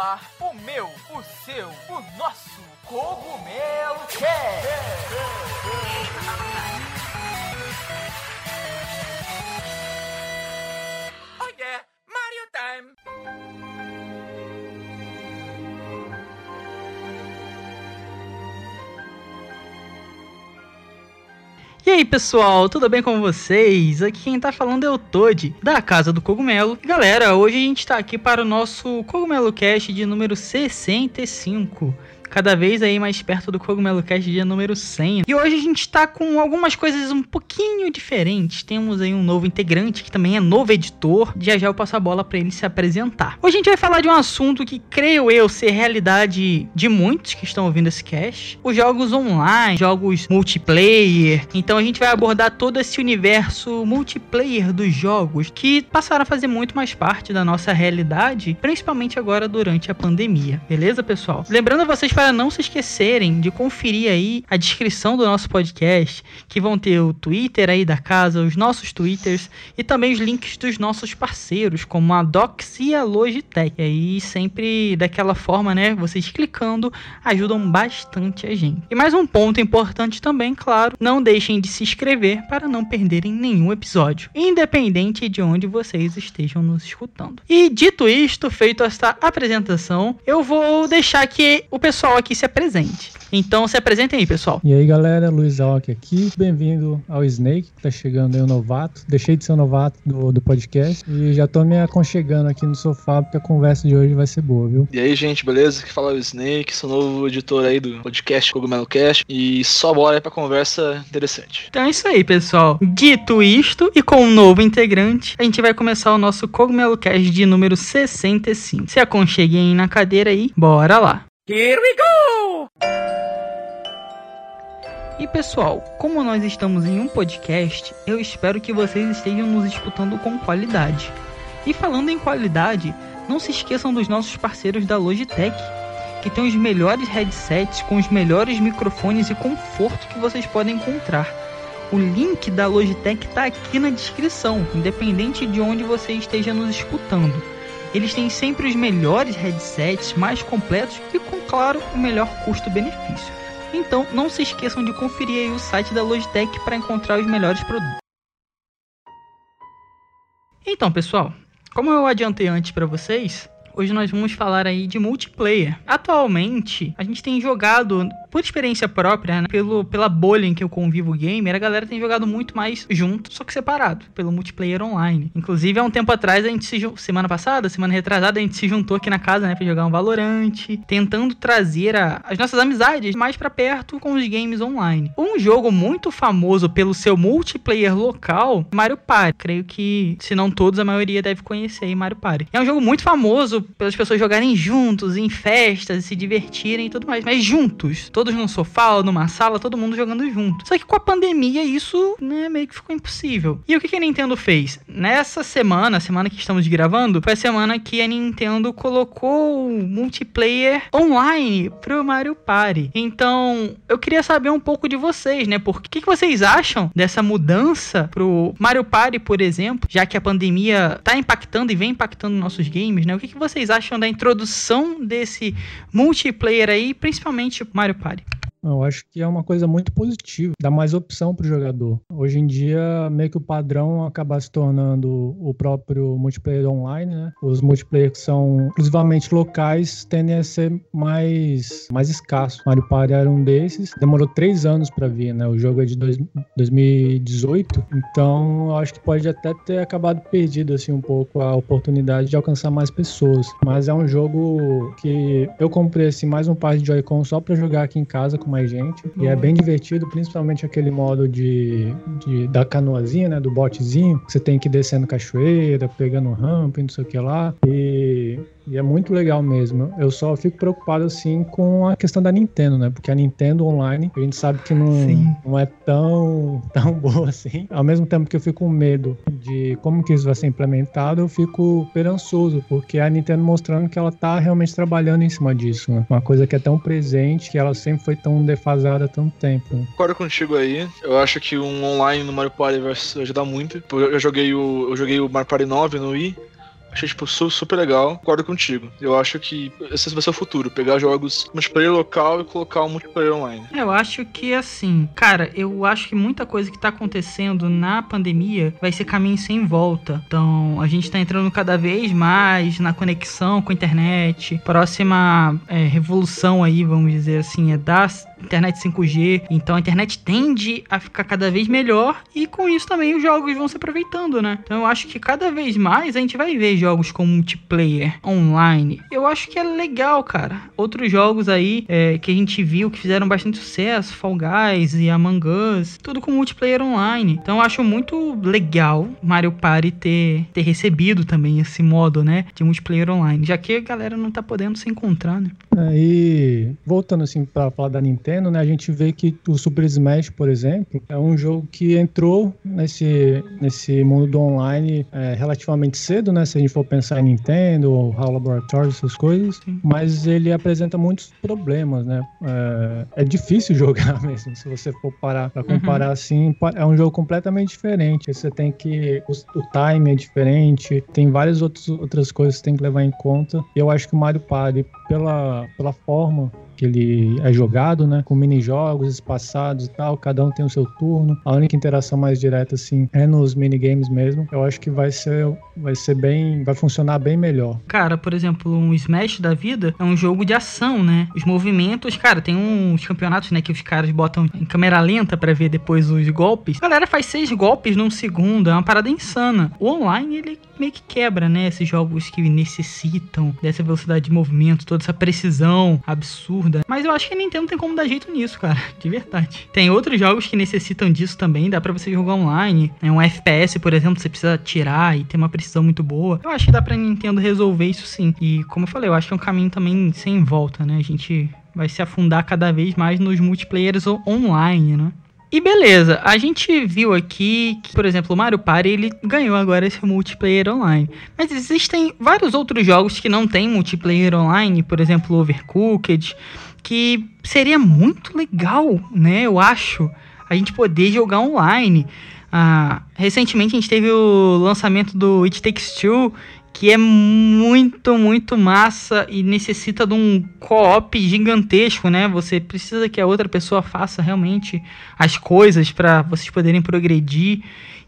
ar o meu, o seu, o nosso Cogumelo Cast. E aí pessoal, tudo bem com vocês? Aqui quem tá falando é o Toad, da Casa do Cogumelo. Galera, hoje a gente tá aqui para o nosso Cogumelo Cast de número 65 cada vez aí mais perto do Cogumelo Cast dia número 100. E hoje a gente tá com algumas coisas um pouquinho diferentes. Temos aí um novo integrante que também é novo editor. Já já eu passo a bola para ele se apresentar. Hoje a gente vai falar de um assunto que creio eu ser realidade de muitos que estão ouvindo esse cast. Os jogos online, jogos multiplayer. Então a gente vai abordar todo esse universo multiplayer dos jogos que passaram a fazer muito mais parte da nossa realidade, principalmente agora durante a pandemia. Beleza, pessoal? Lembrando a vocês para não se esquecerem de conferir aí a descrição do nosso podcast, que vão ter o Twitter aí da casa, os nossos Twitters e também os links dos nossos parceiros, como a Docs e a Logitech. E aí sempre daquela forma, né, vocês clicando ajudam bastante a gente. E mais um ponto importante também, claro, não deixem de se inscrever para não perderem nenhum episódio, independente de onde vocês estejam nos escutando. E dito isto, feito esta apresentação, eu vou deixar que o pessoal aqui se apresente. Então se apresentem aí, pessoal. E aí, galera, Luiz Alck aqui. Bem-vindo ao Snake, que tá chegando aí o novato. Deixei de ser o novato do, do podcast e já tô me aconchegando aqui no sofá porque a conversa de hoje vai ser boa, viu? E aí, gente, beleza? Aqui fala o Snake, sou novo editor aí do podcast Cogumelo Cast e só bora aí pra conversa interessante. Então é isso aí, pessoal. Dito isto, e com um novo integrante, a gente vai começar o nosso Cogumelo Cast de número 65. Se aconcheguem aí na cadeira aí, bora lá. Here we go! E pessoal, como nós estamos em um podcast, eu espero que vocês estejam nos escutando com qualidade. E falando em qualidade, não se esqueçam dos nossos parceiros da Logitech, que tem os melhores headsets com os melhores microfones e conforto que vocês podem encontrar. O link da Logitech está aqui na descrição, independente de onde você esteja nos escutando. Eles têm sempre os melhores headsets, mais completos e com, claro, o melhor custo-benefício. Então, não se esqueçam de conferir o site da Logitech para encontrar os melhores produtos. Então, pessoal, como eu adiantei antes para vocês, hoje nós vamos falar aí de multiplayer. Atualmente, a gente tem jogado, por experiência própria, né, pelo, pela bolha em que eu convivo gamer, a galera tem jogado muito mais junto, só que separado, pelo multiplayer online. Inclusive, há um tempo atrás, a gente se semana passada, semana retrasada, a gente se juntou aqui na casa, né, pra jogar um Valorant, tentando trazer a, as nossas amizades mais para perto com os games online. Um jogo muito famoso pelo seu multiplayer local, Mario Party. Creio que, se não todos, a maioria deve conhecer aí Mario Party. É um jogo muito famoso pelas pessoas jogarem juntos, em festas, se divertirem e tudo mais, mas juntos. Todos num sofá ou numa sala, todo mundo jogando junto. Só que com a pandemia isso, né, meio que ficou impossível. E o que, a Nintendo fez? Nessa semana, semana que estamos gravando, foi a semana que a Nintendo colocou o multiplayer online pro Mario Party. Então, eu queria saber um pouco de vocês, né? Por que, que vocês acham dessa mudança pro Mario Party, por exemplo, já que a pandemia tá impactando e vem impactando nossos games, né? O que, que vocês acham da introdução desse multiplayer aí, principalmente Mario Party? God Eu acho que é uma coisa muito positiva, dá mais opção para o jogador. Hoje em dia, meio que o padrão acaba se tornando o próprio multiplayer online, né? Os multiplayer que são exclusivamente locais tendem a ser mais, mais escassos. Mario Party era um desses, demorou três anos para vir, né? O jogo é de dois, 2018, então eu acho que pode até ter acabado perdido assim um pouco a oportunidade de alcançar mais pessoas. Mas é um jogo que eu comprei assim mais um par de Joy-Con só para jogar aqui em casa com mais gente. E é bem divertido, principalmente aquele modo de, de da canoazinha, né? Do botezinho. Você tem que ir descendo cachoeira, pegando rampa e não sei o que lá. E e é muito legal mesmo. Eu só fico preocupado assim com a questão da Nintendo, né? Porque a Nintendo Online, a gente sabe que não, não é tão, tão boa assim. Ao mesmo tempo que eu fico com medo de como que isso vai ser implementado, eu fico esperançoso, porque a Nintendo mostrando que ela tá realmente trabalhando em cima disso, né? Uma coisa que é tão presente, que ela sempre foi tão defasada há tanto tempo. Né? Concordo contigo aí. Eu acho que um online no Mario Party vai ajudar muito. Eu joguei o, eu joguei o Mario Party 9 no Wii. Achei, tipo, super legal. Concordo contigo. Eu acho que esse vai ser o futuro. Pegar jogos multiplayer local e colocar um multiplayer online. Eu acho que, assim, cara, eu acho que muita coisa que tá acontecendo na pandemia vai ser caminho sem volta. Então, a gente tá entrando cada vez mais na conexão com a internet. Próxima é, revolução aí, vamos dizer assim, é da internet 5G. Então, a internet tende a ficar cada vez melhor e com isso também os jogos vão se aproveitando, né? Então, eu acho que cada vez mais a gente vai ver jogos com multiplayer online. Eu acho que é legal, cara. Outros jogos aí é, que a gente viu que fizeram bastante sucesso, Fall Guys e Among Us, tudo com multiplayer online. Então eu acho muito legal Mario Party ter, ter recebido também esse modo, né, de multiplayer online, já que a galera não tá podendo se encontrar, né? É, e voltando assim para falar da Nintendo, né, a gente vê que o Super Smash, por exemplo, é um jogo que entrou nesse, nesse mundo do online é, relativamente cedo, né, se a gente for pensar em Nintendo, HAL Laboratory, essas coisas, Sim. mas ele apresenta muitos problemas, né? É, é, difícil jogar mesmo, se você for parar para comparar uhum. assim, é um jogo completamente diferente. Você tem que o, o time é diferente, tem várias outros, outras coisas que você tem que levar em conta. E eu acho que o Mario Party, pela, pela forma que ele é jogado, né? Com mini-jogos espaçados e tal, cada um tem o seu turno. A única interação mais direta, assim, é nos minigames mesmo. Eu acho que vai ser, vai ser bem, vai funcionar bem melhor. Cara, por exemplo, um Smash da vida é um jogo de ação, né? Os movimentos, cara, tem uns campeonatos, né, que os caras botam em câmera lenta para ver depois os golpes. A galera faz seis golpes num segundo, é uma parada insana. O online, ele meio que quebra, né? Esses jogos que necessitam dessa velocidade de movimento, toda essa precisão absurda. Mas eu acho que a Nintendo tem como dar jeito nisso, cara. De verdade. Tem outros jogos que necessitam disso também. Dá pra você jogar online. É um FPS, por exemplo, você precisa tirar e ter uma precisão muito boa. Eu acho que dá pra Nintendo resolver isso sim. E como eu falei, eu acho que é um caminho também sem volta, né? A gente vai se afundar cada vez mais nos multiplayers online, né? E beleza, a gente viu aqui que, por exemplo, o Mario Party ele ganhou agora esse multiplayer online. Mas existem vários outros jogos que não tem multiplayer online, por exemplo, Overcooked, que seria muito legal, né? Eu acho, a gente poder jogar online. Ah, recentemente a gente teve o lançamento do It Takes Two que é muito, muito massa e necessita de um co-op gigantesco, né? Você precisa que a outra pessoa faça realmente as coisas para vocês poderem progredir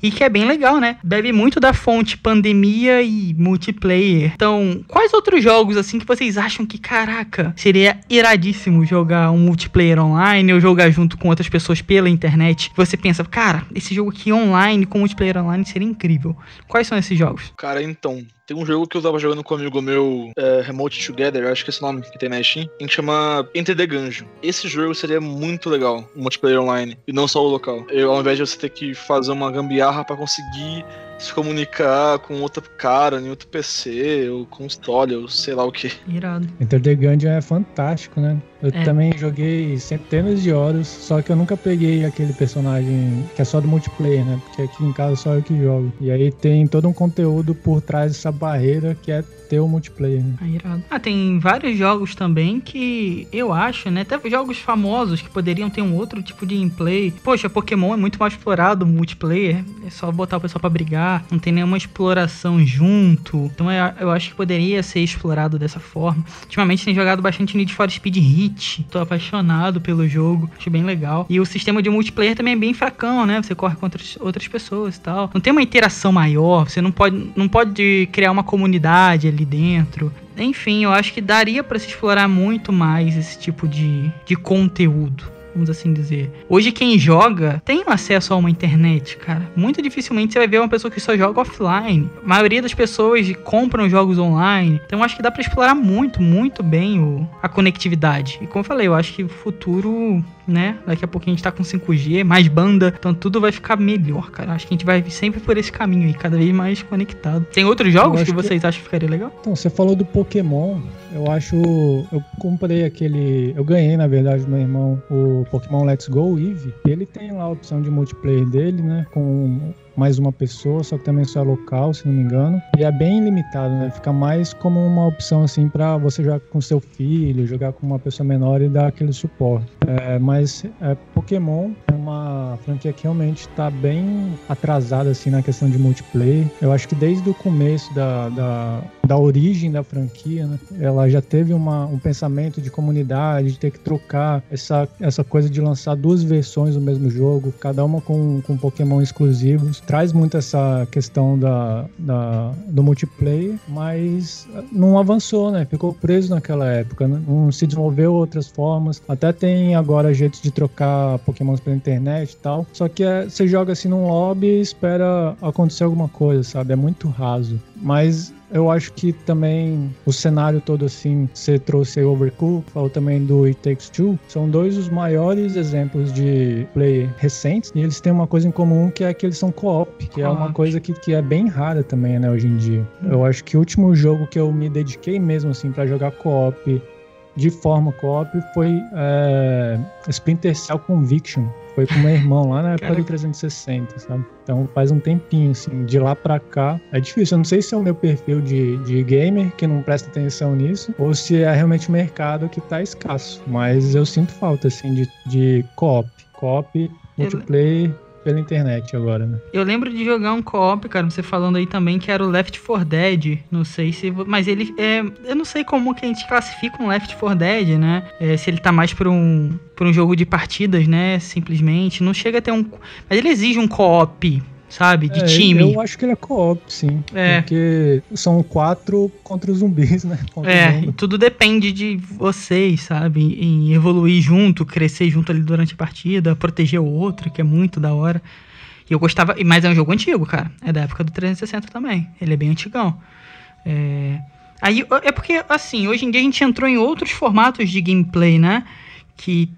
e que é bem legal, né? Bebe muito da fonte pandemia e multiplayer. Então, quais outros jogos assim que vocês acham que, caraca, seria iradíssimo jogar um multiplayer online ou jogar junto com outras pessoas pela internet? Você pensa, cara, esse jogo aqui online com multiplayer online seria incrível. Quais são esses jogos? Cara, então, tem um jogo que eu tava jogando com um amigo meu, é, Remote Together, acho que é esse nome que tem na Steam, que chama Enter the Gungeon. Esse jogo seria muito legal, multiplayer online, e não só o local. Eu, ao invés de você ter que fazer uma gambiarra para conseguir se comunicar com outro cara em outro PC, ou console, ou sei lá o que. Irado. Enter the Gungeon é fantástico, né? Eu é. também joguei centenas de horas, só que eu nunca peguei aquele personagem que é só do multiplayer, né? Porque aqui em casa só eu que jogo. E aí tem todo um conteúdo por trás dessa barreira que é ter o multiplayer. Né? Ah, irado. Ah, tem vários jogos também que eu acho, né? Até jogos famosos que poderiam ter um outro tipo de gameplay. Poxa, Pokémon é muito mais explorado multiplayer. É só botar o pessoal pra brigar. Não tem nenhuma exploração junto. Então é, eu acho que poderia ser explorado dessa forma. Ultimamente tem jogado bastante Need for Speed Hit. Tô apaixonado pelo jogo. Acho bem legal. E o sistema de multiplayer também é bem fracão, né? Você corre contra outras pessoas e tal. Não tem uma interação maior. Você não pode, não pode criar uma comunidade ali dentro. Enfim, eu acho que daria para se explorar muito mais esse tipo de, de conteúdo vamos assim dizer. Hoje quem joga tem acesso a uma internet, cara. Muito dificilmente você vai ver uma pessoa que só joga offline. A maioria das pessoas compram jogos online. Então acho que dá para explorar muito, muito bem o, a conectividade. E como eu falei, eu acho que o futuro né? Daqui a pouco a gente tá com 5G, mais banda, então tudo vai ficar melhor, cara. Acho que a gente vai sempre por esse caminho aí, cada vez mais conectado. Tem outros jogos que vocês que... acham que ficaria legal? Então, você falou do Pokémon, eu acho. Eu comprei aquele. Eu ganhei, na verdade, do meu irmão, o Pokémon Let's Go Eevee. Ele tem lá a opção de multiplayer dele, né? Com mais uma pessoa, só que também só é local, se não me engano. E é bem limitado, né? Fica mais como uma opção assim para você jogar com seu filho, jogar com uma pessoa menor e dar aquele suporte. É, mas é, Pokémon é uma franquia que realmente está bem atrasada assim na questão de multiplayer. Eu acho que desde o começo da, da, da origem da franquia, né, ela já teve uma, um pensamento de comunidade, de ter que trocar essa, essa coisa de lançar duas versões do mesmo jogo, cada uma com, com Pokémon exclusivos. Traz muito essa questão da, da, do multiplayer, mas não avançou, né? Ficou preso naquela época, né? não se desenvolveu outras formas. Até tem agora jeitos de trocar Pokémons pela internet e tal. Só que é, você joga assim num lobby e espera acontecer alguma coisa, sabe? É muito raso. Mas eu acho que também o cenário todo assim, você trouxe aí Overcooked, falou também do It Takes Two, são dois dos maiores exemplos de play recentes e eles têm uma coisa em comum que é que eles são co-op, que é uma coisa que, que é bem rara também, né, hoje em dia. Eu acho que o último jogo que eu me dediquei mesmo assim para jogar co-op de forma co-op foi é, Splinter Cell Conviction. Foi com meu irmão lá na época do 360, sabe? Então faz um tempinho, assim, de lá pra cá. É difícil. Eu não sei se é o meu perfil de, de gamer que não presta atenção nisso, ou se é realmente o mercado que tá escasso. Mas eu sinto falta, assim, de, de co-op. Co-op, multiplayer pela internet agora, né? Eu lembro de jogar um co-op, cara, você falando aí também, que era o Left 4 Dead. Não sei se. Mas ele é. Eu não sei como que a gente classifica um Left 4 Dead, né? É, se ele tá mais pra um, pra um jogo de partidas, né? Simplesmente. Não chega a ter um. Mas ele exige um co-op sabe? De é, time. Eu acho que ele é co-op, sim. É. Porque são quatro contra os zumbis, né? Contra é, tudo depende de vocês, sabe? Em evoluir junto, crescer junto ali durante a partida, proteger o outro, que é muito da hora. E eu gostava. Mas é um jogo antigo, cara. É da época do 360 também. Ele é bem antigão. É. Aí, é porque, assim, hoje em dia a gente entrou em outros formatos de gameplay, né? Que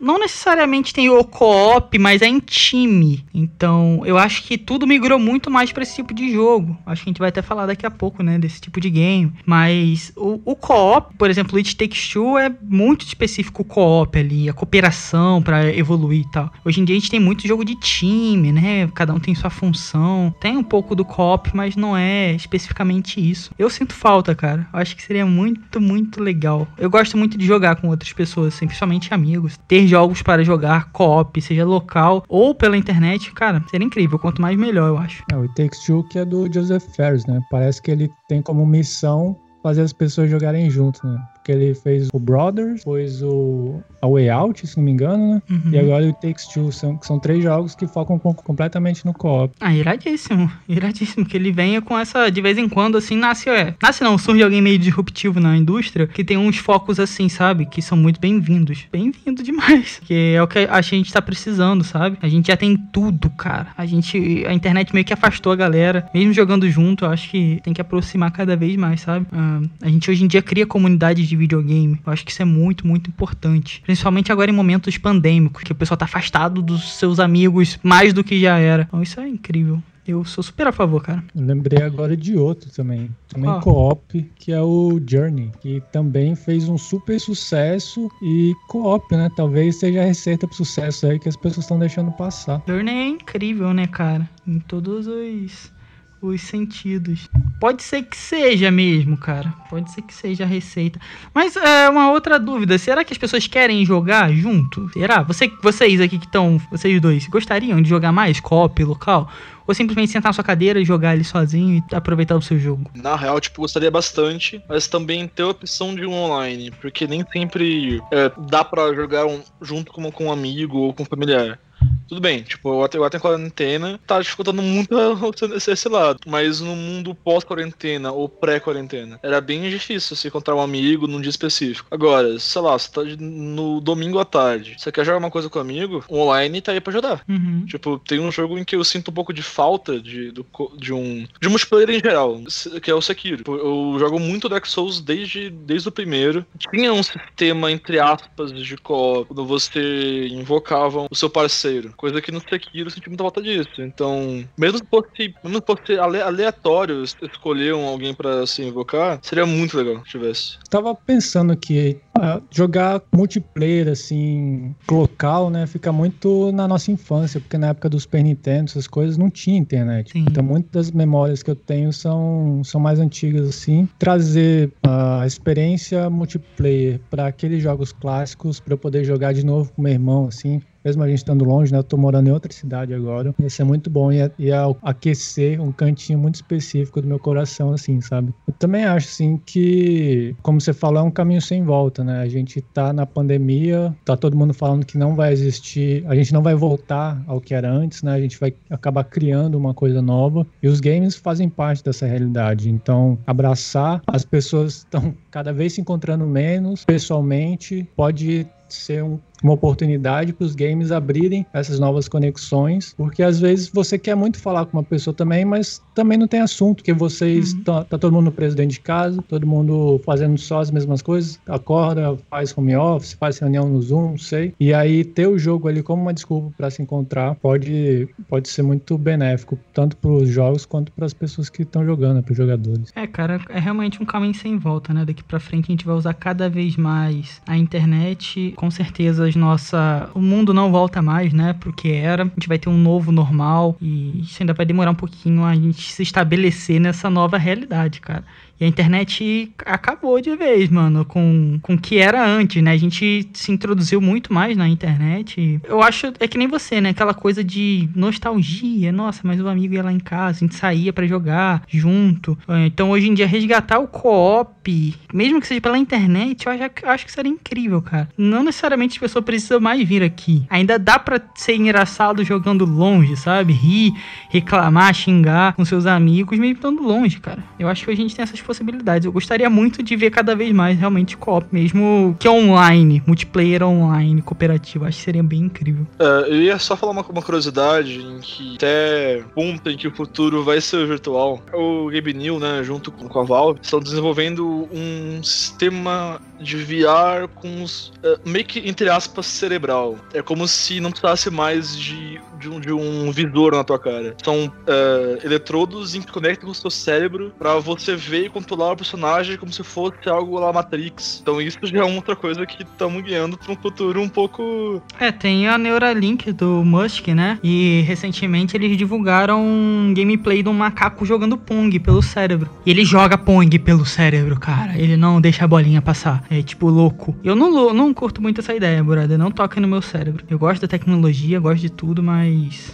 não necessariamente tem o co-op, mas é em time. Então, eu acho que tudo migrou muito mais para esse tipo de jogo. Acho que a gente vai até falar daqui a pouco, né, desse tipo de game. Mas o, o co-op, por exemplo, It Takes Two é muito específico o co-op ali, a cooperação para evoluir e tal. Hoje em dia a gente tem muito jogo de time, né? Cada um tem sua função. Tem um pouco do co-op, mas não é especificamente isso. Eu sinto falta, cara. Eu acho que seria muito, muito legal. Eu gosto muito de jogar com outras pessoas, assim, principalmente amigos. Ter jogos para jogar co-op, seja local ou pela internet, cara, seria incrível. Quanto mais melhor, eu acho. É, o It Takes Two que é do Joseph Ferris, né? Parece que ele tem como missão fazer as pessoas jogarem junto, né? Porque ele fez o Brothers, fez o A Way Out, se não me engano, né? Uhum. E agora o Takes Two. São, são três jogos que focam com, completamente no co-op. Ah, iradíssimo. Iradíssimo. Que ele venha com essa, de vez em quando, assim, nasce, é. Nasce não, surge alguém meio disruptivo na indústria que tem uns focos assim, sabe? Que são muito bem-vindos. Bem-vindo demais. Que é o que a gente tá precisando, sabe? A gente já tem tudo, cara. A gente. A internet meio que afastou a galera. Mesmo jogando junto, eu acho que tem que aproximar cada vez mais, sabe? Ah, a gente hoje em dia cria comunidades de videogame. Eu acho que isso é muito, muito importante. Principalmente agora em momentos pandêmicos, que o pessoal tá afastado dos seus amigos mais do que já era. Então isso é incrível. Eu sou super a favor, cara. Lembrei agora de outro também. Também Qual? co-op, que é o Journey, que também fez um super sucesso e co-op, né? Talvez seja a receita pro sucesso aí que as pessoas estão deixando passar. Journey é incrível, né, cara? Em todos os, os sentidos. Pode ser que seja mesmo, cara. Pode ser que seja a receita. Mas é uma outra dúvida. Será que as pessoas querem jogar junto? Será? Você, vocês aqui que estão, vocês dois, gostariam de jogar mais co-op local? Ou simplesmente sentar na sua cadeira e jogar ali sozinho e aproveitar o seu jogo? Na real, tipo, gostaria bastante, mas também ter a opção de um online, porque nem sempre é, dá pra jogar um, junto com, com um amigo ou com um familiar. Tudo bem, tipo, eu até, eu até quarentena tá dificultando muito esse, esse lado. Mas no mundo pós-quarentena ou pré-quarentena, era bem difícil se encontrar um amigo num dia específico. Agora, sei lá, você tá no domingo à tarde, você quer jogar uma coisa com um amigo, o online tá aí pra ajudar. Uhum. Tipo, tem um jogo em que eu sinto um pouco de falta de, do de um. de multiplayer em geral, que é o Sekiro. Tipo, Eu jogo muito Dark Souls desde, desde o primeiro. Tinha um sistema, entre aspas, de co-op, quando você invocava o seu parceiro. Coisa que no Sekiro eu senti muita falta disso. Então, mesmo se fosse, mesmo se fosse aleatório escolher alguém para se invocar, seria muito legal se tivesse. Tava pensando que uh, jogar multiplayer, assim, local, né, fica muito na nossa infância, porque na época do Super Nintendo, essas coisas não tinha internet. Sim. Então, muitas das memórias que eu tenho são, são mais antigas, assim. Trazer a experiência multiplayer para aqueles jogos clássicos, para eu poder jogar de novo com meu irmão, assim, mesmo a gente estando longe, né? Eu tô morando em outra cidade agora. Ia ser muito bom e ia, ia, aquecer um cantinho muito específico do meu coração, assim, sabe? Eu também acho, assim, que, como você falou, é um caminho sem volta, né? A gente tá na pandemia, tá todo mundo falando que não vai existir, a gente não vai voltar ao que era antes, né? A gente vai acabar criando uma coisa nova e os games fazem parte dessa realidade. Então, abraçar, as pessoas estão cada vez se encontrando menos pessoalmente, pode ser um uma oportunidade para os games abrirem essas novas conexões, porque às vezes você quer muito falar com uma pessoa também, mas também não tem assunto, que vocês uhum. tá, tá, todo mundo preso dentro de casa, todo mundo fazendo só as mesmas coisas, acorda, faz home office, faz reunião no Zoom, não sei. E aí ter o jogo ali como uma desculpa para se encontrar pode pode ser muito benéfico, tanto para os jogos quanto para as pessoas que estão jogando, para os jogadores. É, cara, é realmente um caminho sem volta, né? Daqui para frente a gente vai usar cada vez mais a internet, com certeza nossa. O mundo não volta mais, né? Porque era. A gente vai ter um novo normal. E isso ainda vai demorar um pouquinho a gente se estabelecer nessa nova realidade, cara. E a internet acabou de vez, mano, com, com o que era antes, né? A gente se introduziu muito mais na internet. Eu acho, é que nem você, né? Aquela coisa de nostalgia. Nossa, mas o amigo ia lá em casa, a gente saía para jogar junto. Então, hoje em dia, resgatar o co-op, mesmo que seja pela internet, eu acho, acho que seria incrível, cara. Não necessariamente as pessoas precisam mais vir aqui. Ainda dá pra ser engraçado jogando longe, sabe? Rir, reclamar, xingar com seus amigos, mesmo estando longe, cara. Eu acho que a gente tem essas possibilidades. Eu gostaria muito de ver cada vez mais realmente co-op, mesmo que online, multiplayer online, cooperativo. Acho que seria bem incrível. É, eu ia só falar uma, uma curiosidade em que até ponto em que o futuro vai ser virtual. O Gabe New, né, junto com a Valve, estão desenvolvendo um sistema de VR com os, uh, meio que, entre aspas, cerebral. É como se não precisasse mais de, de, um, de um visor na tua cara. São uh, eletrodos que conectam com o seu cérebro para você ver e controlar o personagem como se fosse algo lá Matrix. Então isso já é outra coisa que estamos guiando para um futuro um pouco... É, tem a Neuralink do Musk, né? E recentemente eles divulgaram um gameplay de um macaco jogando Pong pelo cérebro. E ele joga Pong pelo cérebro, cara. Ele não deixa a bolinha passar é, tipo, louco. Eu não, não curto muito essa ideia, brother. Não toca no meu cérebro. Eu gosto da tecnologia, gosto de tudo, mas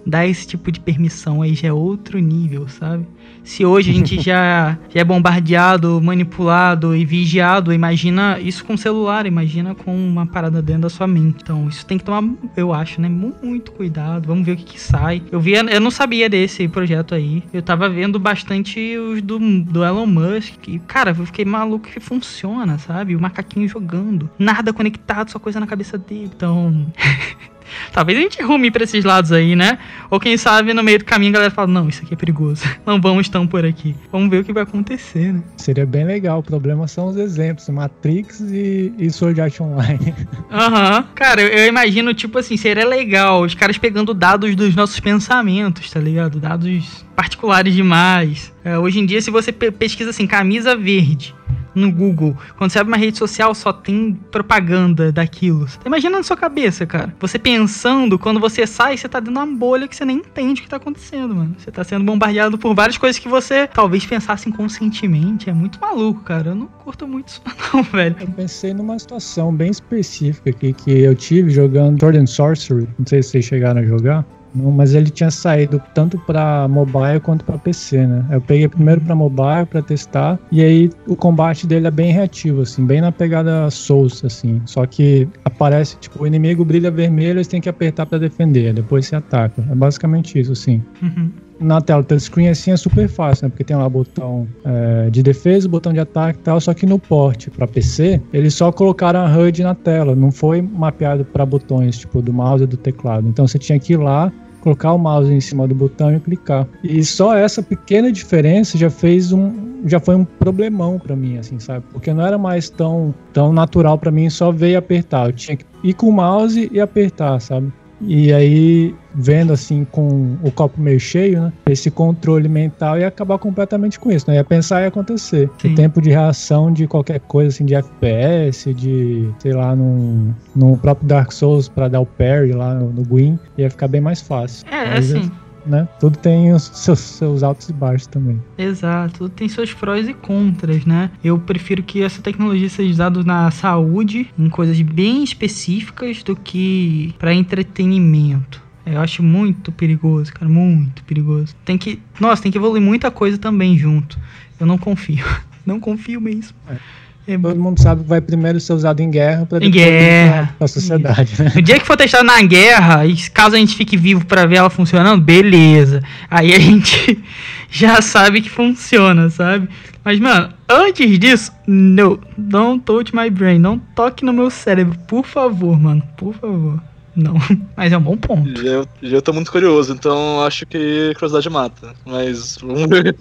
dar esse tipo de permissão aí já é outro nível, sabe? Se hoje a gente já, já é bombardeado, manipulado e vigiado, imagina isso com celular, imagina com uma parada dentro da sua mente. Então, isso tem que tomar, eu acho, né? Muito cuidado. Vamos ver o que, que sai. Eu via, eu não sabia desse projeto aí. Eu tava vendo bastante os do, do Elon Musk. E, cara, eu fiquei maluco que funciona, sabe? O macaquinho jogando. Nada conectado, só coisa na cabeça dele. Então. Talvez a gente rume pra esses lados aí, né? Ou quem sabe no meio do caminho a galera fala: não, isso aqui é perigoso. Não vamos tão por aqui. Vamos ver o que vai acontecer, né? Seria bem legal. O problema são os exemplos: Matrix e, e Sword Art Online. Aham. Uhum. Cara, eu, eu, imagino, tipo assim, seria legal os caras pegando dados dos nossos pensamentos, tá ligado? Dados particulares demais. É, hoje em dia, se você pesquisa assim, camisa verde no Google, quando você abre uma rede social, só tem propaganda daquilo. Imagina na sua cabeça, cara. Você pensando, quando você sai, você tá de uma bolha que você nem entende o que tá acontecendo, mano. Você tá sendo bombardeado por várias coisas que você talvez pensasse inconscientemente. É muito maluco, cara. Eu não curto muito isso, não, velho. Eu pensei numa situação bem específica aqui que eu tive jogando Sword and Sorcery. Não sei se vocês chegaram a jogar. Mas ele tinha saído tanto para mobile quanto para PC, né? Eu peguei primeiro para mobile para testar e aí o combate dele é bem reativo, assim, bem na pegada Souls, assim. Só que aparece tipo o inimigo brilha vermelho, você tem que apertar para defender, depois você ataca. É basicamente isso, assim. Uhum na tela touchscreen assim é super fácil, né? Porque tem lá botão é, de defesa, botão de ataque e tal, só que no porte para PC, eles só colocaram a HUD na tela, não foi mapeado para botões, tipo do mouse e do teclado. Então você tinha que ir lá colocar o mouse em cima do botão e clicar. E só essa pequena diferença já fez um já foi um problemão para mim assim, sabe? Porque não era mais tão tão natural para mim só ver e apertar. Eu tinha que ir com o mouse e apertar, sabe? E aí, vendo assim com o copo meio cheio, né? Esse controle mental ia acabar completamente com isso, né? Ia pensar e acontecer. Sim. O tempo de reação de qualquer coisa, assim, de FPS, de, sei lá, num, no próprio Dark Souls para dar o parry lá no, no Gwyn, ia ficar bem mais fácil. É, Mas, assim, Né? Tudo tem os seus, seus altos e baixos também. exato. Tem seus prós e contras, né? Eu prefiro que essa tecnologia seja usada na saúde, em coisas bem específicas, do que para entretenimento. Eu acho muito perigoso, cara, muito perigoso. Tem que, nossa, tem que evoluir muita coisa também junto. Eu não confio. Não confio mesmo. É, Todo mundo sabe que vai primeiro ser usado em guerra para Em guerra. para a sociedade, né? No dia que for testar na guerra, e caso a gente fique vivo pra ver ela funcionando, beleza. Aí a gente já sabe que funciona, sabe? Mas, mano, antes disso, no, don't touch my brain. Não toque no meu cérebro, por favor, mano. Por favor. Não. Mas é um bom ponto. Já eu, já eu tô muito curioso, então acho que curiosidade mata. Mas vamos ver.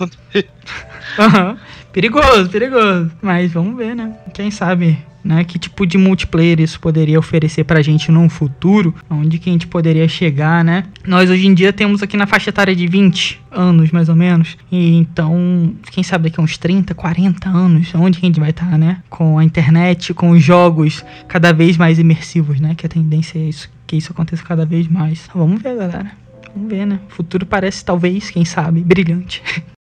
Aham. Perigoso, perigoso. Mas vamos ver, né? Quem sabe, né? Que tipo de multiplayer isso poderia oferecer pra gente num futuro? Onde que a gente poderia chegar, né? Nós hoje em dia temos aqui na faixa etária de 20 anos, mais ou menos. E então, quem sabe daqui a uns 30, 40 anos, onde que a gente vai estar, né? Com a internet, com os jogos cada vez mais imersivos, né? Que a tendência é isso, que isso aconteça cada vez mais. Vamos ver, galera. Vamos ver, né? O futuro parece, talvez, quem sabe, brilhante.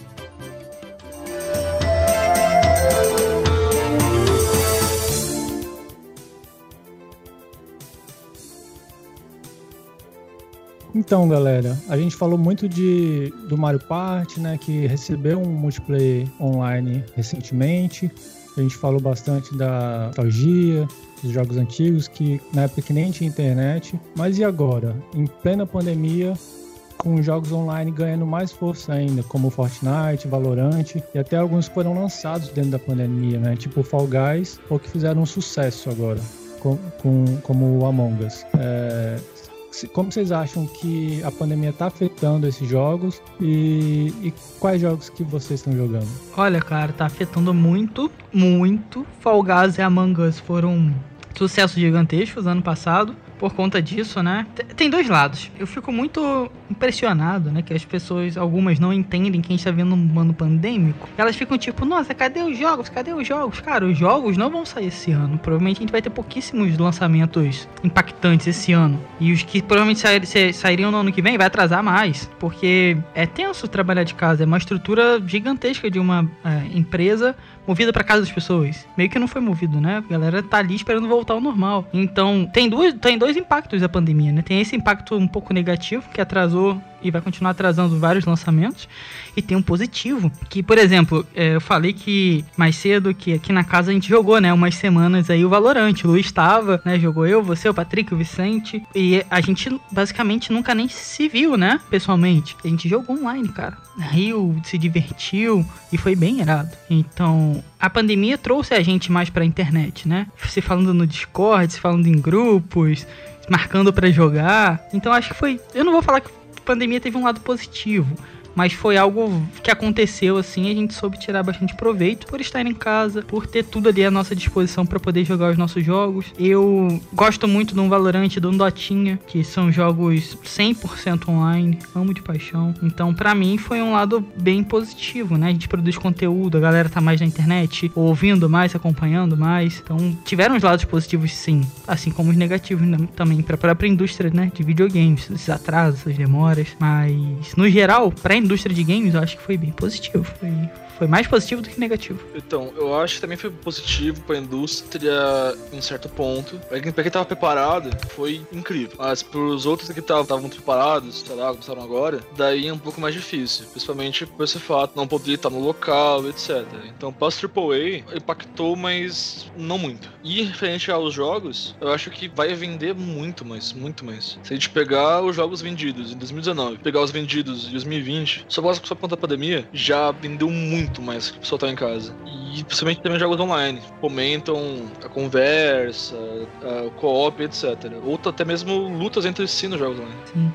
Então, galera, a gente falou muito de do Mario Party, né, que recebeu um multiplayer online recentemente. A gente falou bastante da nostalgia, dos jogos antigos, que na época que nem tinha internet. Mas e agora? Em plena pandemia, com os jogos online ganhando mais força ainda, como Fortnite, Valorant, e até alguns foram lançados dentro da pandemia, né? Tipo Fall Guys, ou que fizeram um sucesso agora, com, com- como o Among Us. É, como vocês acham que a pandemia está afetando esses jogos e, e quais jogos que vocês estão jogando? Olha, cara, tá afetando muito, muito. Fall Guys e Among Us foram sucessos gigantescos ano passado. Por conta disso, né? Tem dois lados. Eu fico muito impressionado, né? Que as pessoas, algumas não entendem que a gente tá vendo um ano pandêmico. Elas ficam tipo, nossa, cadê os jogos? Cadê os jogos? Cara, os jogos não vão sair esse ano. Provavelmente a gente vai ter pouquíssimos lançamentos impactantes esse ano. E os que provavelmente sair- sa- sairiam no ano que vem vai atrasar mais. Porque é tenso trabalhar de casa. É uma estrutura gigantesca de uma é, empresa movida para casa das pessoas. Meio que não foi movido, né? A galera tá ali esperando voltar ao normal. Então, tem dois, tem dois impactos da pandemia, né? Tem esse impacto um pouco negativo, que atrasou e vai continuar atrasando vários lançamentos. E tem um positivo, que, por exemplo, é, eu falei que mais cedo que aqui na casa a gente jogou, né? Umas semanas aí o Valorante. O Luiz estava, né? Jogou eu, você, o Patrick, o Vicente. E a gente basicamente nunca nem se viu, né? Pessoalmente. A gente jogou online, cara. Riu, se divertiu e foi bem irado. Então, a pandemia trouxe a gente mais pra internet, né? Se falando no Discord, se falando em grupos, marcando pra jogar. Então, acho que foi. Eu não vou falar que pandemia teve um lado positivo. Mas foi algo que aconteceu assim, a gente soube tirar bastante proveito por estar em casa, por ter tudo ali à nossa disposição para poder jogar os nossos jogos. Eu gosto muito do Valorant e do Dotinha, que são jogos 100% online, amo de paixão. Então, pra mim foi um lado bem positivo, né? A gente produz conteúdo, a galera tá mais na internet, ouvindo mais, acompanhando mais. Então, tiveram os lados positivos sim, assim como os negativos né, também para a própria indústria, né, de videogames, esses atrasos, essas demoras, mas no geral, pra indústria de games, eu acho que foi bem positivo. Foi, foi mais positivo do que negativo. Então, eu acho que também foi positivo pra indústria em certo ponto. Pra quem, pra quem tava preparado, foi incrível. Mas pros outros que estavam preparados, sei lá, começaram agora, daí é um pouco mais difícil. Principalmente por esse fato, não poder estar no local, etc. Então, para AAA, impactou, mas não muito. E referente aos jogos, eu acho que vai vender muito mais, muito mais. Se a gente pegar os jogos vendidos em 2019, pegar os vendidos em 2020, só por só da pandemia, já vendeu muito mais que o pessoal tá em casa. E principalmente também jogos online. Comentam a conversa, a co-op, etc. Ou até mesmo lutas entre si nos jogos online. Sim.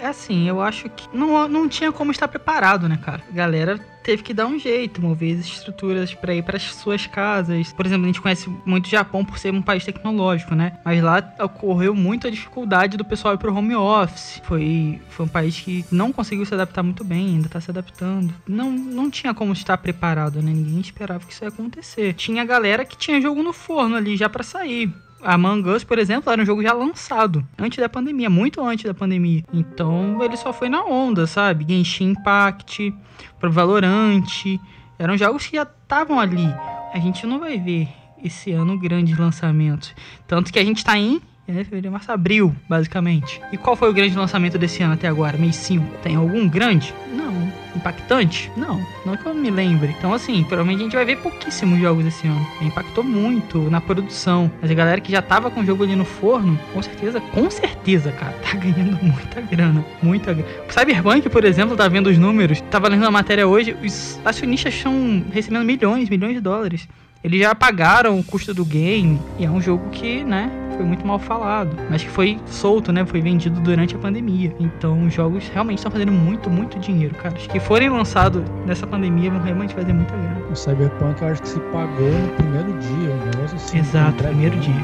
É assim, eu acho que não, não tinha como estar preparado, né, cara? Galera teve que dar um jeito, mover as estruturas para ir para as suas casas. Por exemplo, a gente conhece muito o Japão por ser um país tecnológico, né? Mas lá ocorreu muito a dificuldade do pessoal ir pro home office. Foi, foi um país que não conseguiu se adaptar muito bem, ainda tá se adaptando. Não, não tinha como estar preparado, né? Ninguém esperava que isso ia acontecer. Tinha galera que tinha jogo no forno ali já para sair. Among Us, por exemplo, era um jogo já lançado antes da pandemia, muito antes da pandemia. Então ele só foi na onda, sabe? Genshin Impact, pro Valorant, eram jogos que já estavam ali. A gente não vai ver esse ano grandes lançamentos. Tanto que a gente tá em é, fevereiro, março, abril, basicamente. E qual foi o grande lançamento desse ano até agora, mês 5? Tem algum grande? Não. Impactante? Não, não que eu me lembre. Então, assim, provavelmente a gente vai ver pouquíssimos jogos esse ano. Impactou muito na produção. Mas a galera que já tava com o jogo ali no forno, com certeza, com certeza, cara, tá ganhando muita grana. Muita grana. Cyberpunk, por exemplo, tá vendo os números. Tava lendo a matéria hoje, os acionistas estão recebendo milhões, milhões de dólares. Eles já pagaram o custo do game. E é um jogo que, né, foi muito mal falado, mas que foi solto, né? Foi vendido durante a pandemia. Então os jogos realmente estão fazendo muito, muito dinheiro, cara. Os que forem lançados nessa pandemia vão realmente fazer muita grana. O Cyberpunk eu acho que se pagou no primeiro dia, um negócio assim. Exato, primeiro dia.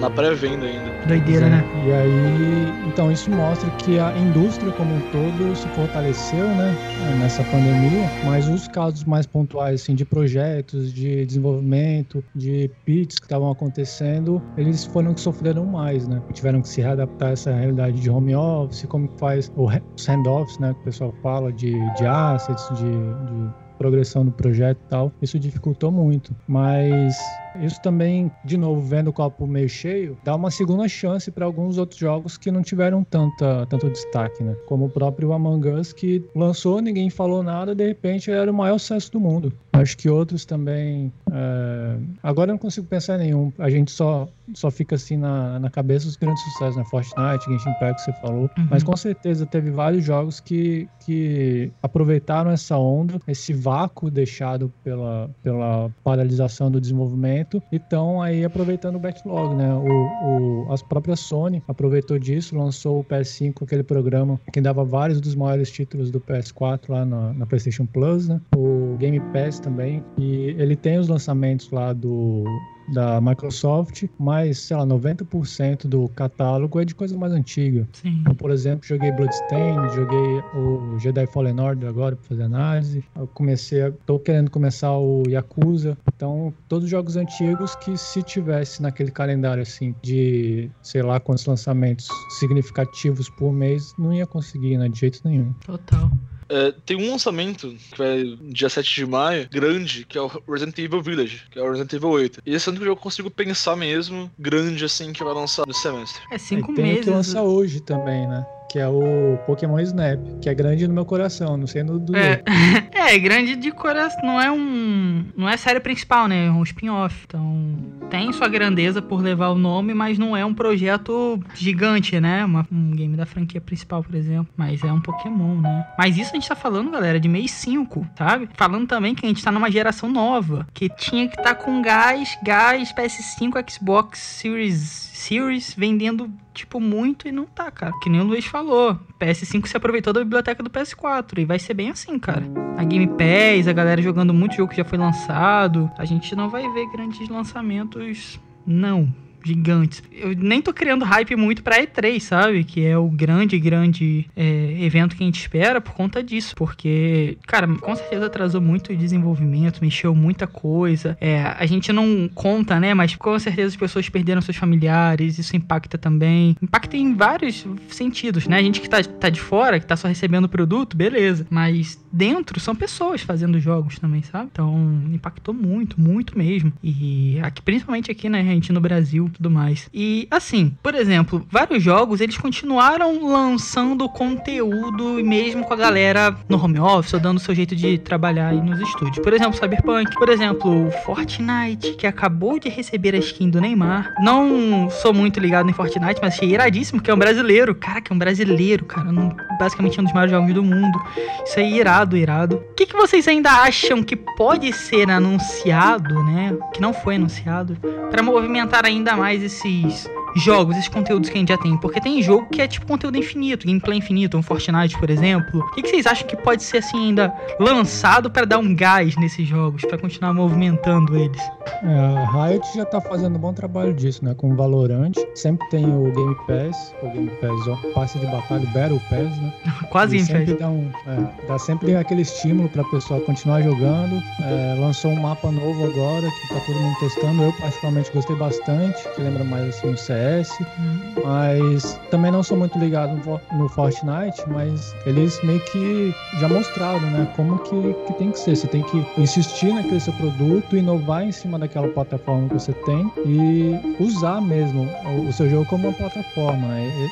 Na pré-venda ainda. Doideira, né? E aí, então isso mostra que a indústria como um todo se fortaleceu, né, nessa pandemia, mas os casos mais pontuais, assim, de projetos, de desenvolvimento, de pits que estavam acontecendo, eles foram que sofreram mais, né, tiveram que se readaptar a essa realidade de home office, como que faz os handoffs, né, que o pessoal fala, de, de assets, de, de progressão do projeto e tal, isso dificultou muito, mas isso também, de novo, vendo o copo meio cheio, dá uma segunda chance para alguns outros jogos que não tiveram tanta, tanto destaque, né? Como o próprio Among Us, que lançou, ninguém falou nada, de repente era o maior sucesso do mundo. Acho que outros também. É... Agora eu não consigo pensar em nenhum. A gente só, só fica assim na, na cabeça os grandes sucessos, né? Fortnite, Genshin Impact, que você falou. Uhum. Mas com certeza teve vários jogos que, que aproveitaram essa onda, esse vácuo deixado pela, pela paralisação do desenvolvimento lançamento e estão aí aproveitando o backlog, né? O, o, as próprias Sony aproveitou disso, lançou o PS5, aquele programa que dava vários dos maiores títulos do PS4 lá na, na PlayStation Plus, né? O Game Pass também. E ele tem os lançamentos lá do da Microsoft, mas, sei lá, 90% do catálogo é de coisa mais antiga. Sim. Então, por exemplo, joguei Bloodstained, joguei o Jedi Fallen Order agora para fazer análise. Eu comecei, a, tô querendo começar o Yakuza. Então, todos os jogos antigos que se tivesse naquele calendário assim de, sei lá, quantos lançamentos significativos por mês, não ia conseguir, né, de jeito nenhum. Total. É, tem um lançamento que vai dia 7 de maio, grande, que é o Resident Evil Village, que é o Resident Evil 8. E esse é o único jogo que eu consigo pensar mesmo, grande assim, que vai lançar no semestre. É cinco e tem meses. o que lança hoje também, né? Que é o Pokémon Snap, que é grande no meu coração, não sei no do é. é, grande de coração, não é um, não é série principal, né, é um spin-off. Então, tem sua grandeza por levar o nome, mas não é um projeto gigante, né? Uma, um game da franquia principal, por exemplo, mas é um Pokémon, né? Mas isso a gente tá falando, galera, de mês 5, sabe? Falando também que a gente tá numa geração nova, que tinha que estar tá com gás, gás PS5, Xbox Series Series vendendo, tipo, muito e não tá, cara. Que nem o Luiz falou. PS5 se aproveitou da biblioteca do PS4. E vai ser bem assim, cara. A Game Pass, a galera jogando muito jogo que já foi lançado. A gente não vai ver grandes lançamentos, não. Gigantes. Eu nem tô criando hype muito pra E3, sabe? Que é o grande, grande é, evento que a gente espera por conta disso. Porque, cara, com certeza atrasou muito o desenvolvimento, mexeu muita coisa. É, a gente não conta, né? Mas com certeza as pessoas perderam seus familiares, isso impacta também. Impacta em vários sentidos, né? A gente que tá, tá de fora, que tá só recebendo o produto, beleza. Mas dentro são pessoas fazendo jogos também, sabe? Então impactou muito, muito mesmo. E aqui, principalmente aqui, né, gente, no Brasil tudo mais. E assim, por exemplo, vários jogos eles continuaram lançando conteúdo mesmo com a galera no home office ou dando seu jeito de trabalhar aí nos estúdios. Por exemplo, Cyberpunk, por exemplo, Fortnite, que acabou de receber a skin do Neymar. Não sou muito ligado em Fortnite, mas achei iradíssimo, que é um brasileiro. Cara, que é um brasileiro, cara. Não, basicamente um dos maiores jogos do mundo. Isso é irado, irado. O que, que vocês ainda acham que pode ser anunciado, né? Que não foi anunciado, para movimentar ainda mais esses jogos, esses conteúdos que a gente já tem. Porque tem jogo que é tipo conteúdo infinito, gameplay infinito, um Fortnite, por exemplo. O que, que vocês acham que pode ser assim ainda lançado para dar um gás nesses jogos, para continuar movimentando eles? É, a Riot já tá fazendo um bom trabalho disso, né? Com o Valorant. Sempre tem o Game Pass, o Game Pass, ó, passe de batalha, o Battle Pass, né? Quase E em sempre dá, um, é, dá sempre aquele estímulo pra pessoa continuar jogando. É, lançou um mapa novo agora que tá todo mundo testando. Eu particularmente gostei bastante, que lembra mais assim um CS. Mas também não sou muito ligado no For- no Fortnite, mas eles meio que já mostraram, né? Como que, que tem que ser. Você tem que insistir naquele seu produto, inovar em cima daquela plataforma que você tem e usar mesmo o, seu jogo como uma plataforma, né?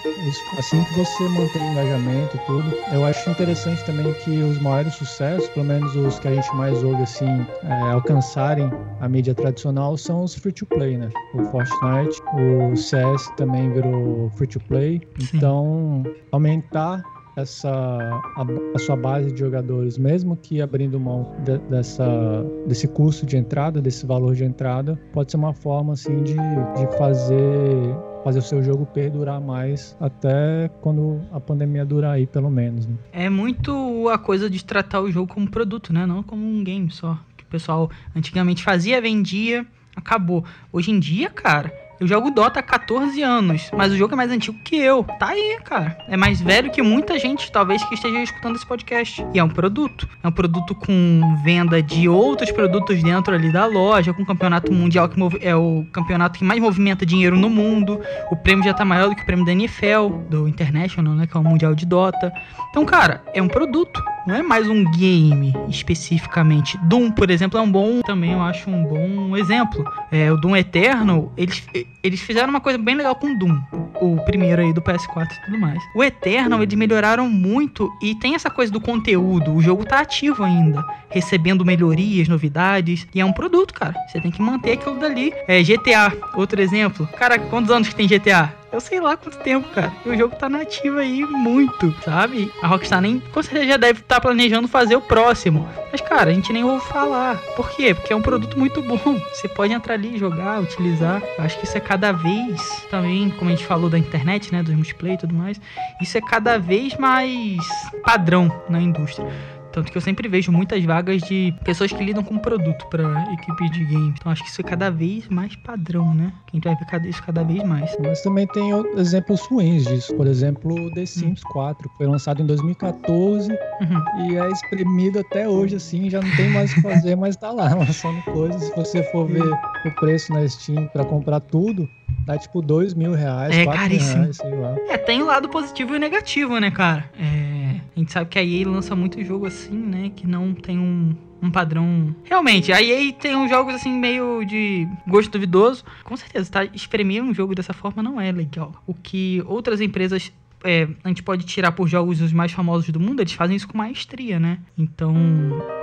Assim que você mantém engajamento e tudo. Eu acho interessante também que os maiores sucessos, pelo menos os que a gente mais ouve assim, é, alcançarem a mídia tradicional, são os free to play, né? O Fortnite, o CS também virou free to play. Sim. Então, aumentar essa a, a sua base de jogadores, mesmo que abrindo mão de- dessa desse custo de entrada, desse valor de entrada, pode ser uma forma assim de, de fazer fazer o seu jogo perdurar mais até quando a pandemia durar aí, pelo menos. Né? É muito a coisa de tratar o jogo como produto, né? Não como um game só. Que o pessoal antigamente fazia, vendia, acabou. Hoje em dia, cara, eu jogo Dota há 14 anos, mas o jogo é mais antigo que eu. Tá aí, cara. É mais velho que muita gente, talvez, que esteja escutando esse podcast. E é um produto. É um produto com venda de outros produtos dentro ali da loja, com campeonato mundial que é o campeonato que mais movimenta dinheiro no mundo. O prêmio já tá maior do que o prêmio da NFL, do International, né? Que é o Mundial de Dota. Então, cara, é um produto. Não é mais um game especificamente. Doom, por exemplo, é um bom. Também eu acho um bom exemplo. É, o Doom Eternal, eles, eles fizeram uma coisa bem legal com Doom. O primeiro aí do PS4 e tudo mais. O Eternal, eles melhoraram muito e tem essa coisa do conteúdo. O jogo tá ativo ainda, recebendo melhorias, novidades. E é um produto, cara. Você tem que manter aquilo dali. É, GTA, outro exemplo. Cara, quantos anos que tem GTA? Eu sei lá quanto tempo, cara. E o jogo tá nativo aí muito, sabe? A Rockstar nem com certeza já deve estar planejando fazer o próximo. Mas, cara, a gente nem ouve falar. Por quê? Porque é um produto muito bom. Você pode entrar ali, jogar, utilizar. Eu acho que isso é cada vez também, como a gente falou da internet, né? Dos multiplayer e tudo mais. Isso é cada vez mais padrão na indústria. Tanto que eu sempre vejo muitas vagas de pessoas que lidam com produto para equipe de game. Então acho que isso é cada vez mais padrão, né? Que a gente vai ver cada- isso cada vez mais. Mas também tem exemplos ruins disso. Por exemplo, o The Sims 4, que foi lançado em 2014 Uhum. e é espremido até hoje, assim, já não tem mais o que fazer, mas tá lá, lançando coisas. Se você for ver o preço na Steam pra comprar tudo, dá tipo 2 mil reais, É 4 mil caríssimo. reais, sei lá. É, tem o lado positivo e negativo, né, cara? É, a gente sabe que a EA lança muito jogo assim, né? Que não tem um, um padrão. Realmente, a EA tem uns jogos assim meio de gosto duvidoso. Com certeza, tá? Espremer um jogo dessa forma não é legal. O que outras empresas. É, a gente pode tirar por jogos os mais famosos do mundo, eles fazem isso com maestria, né? Então,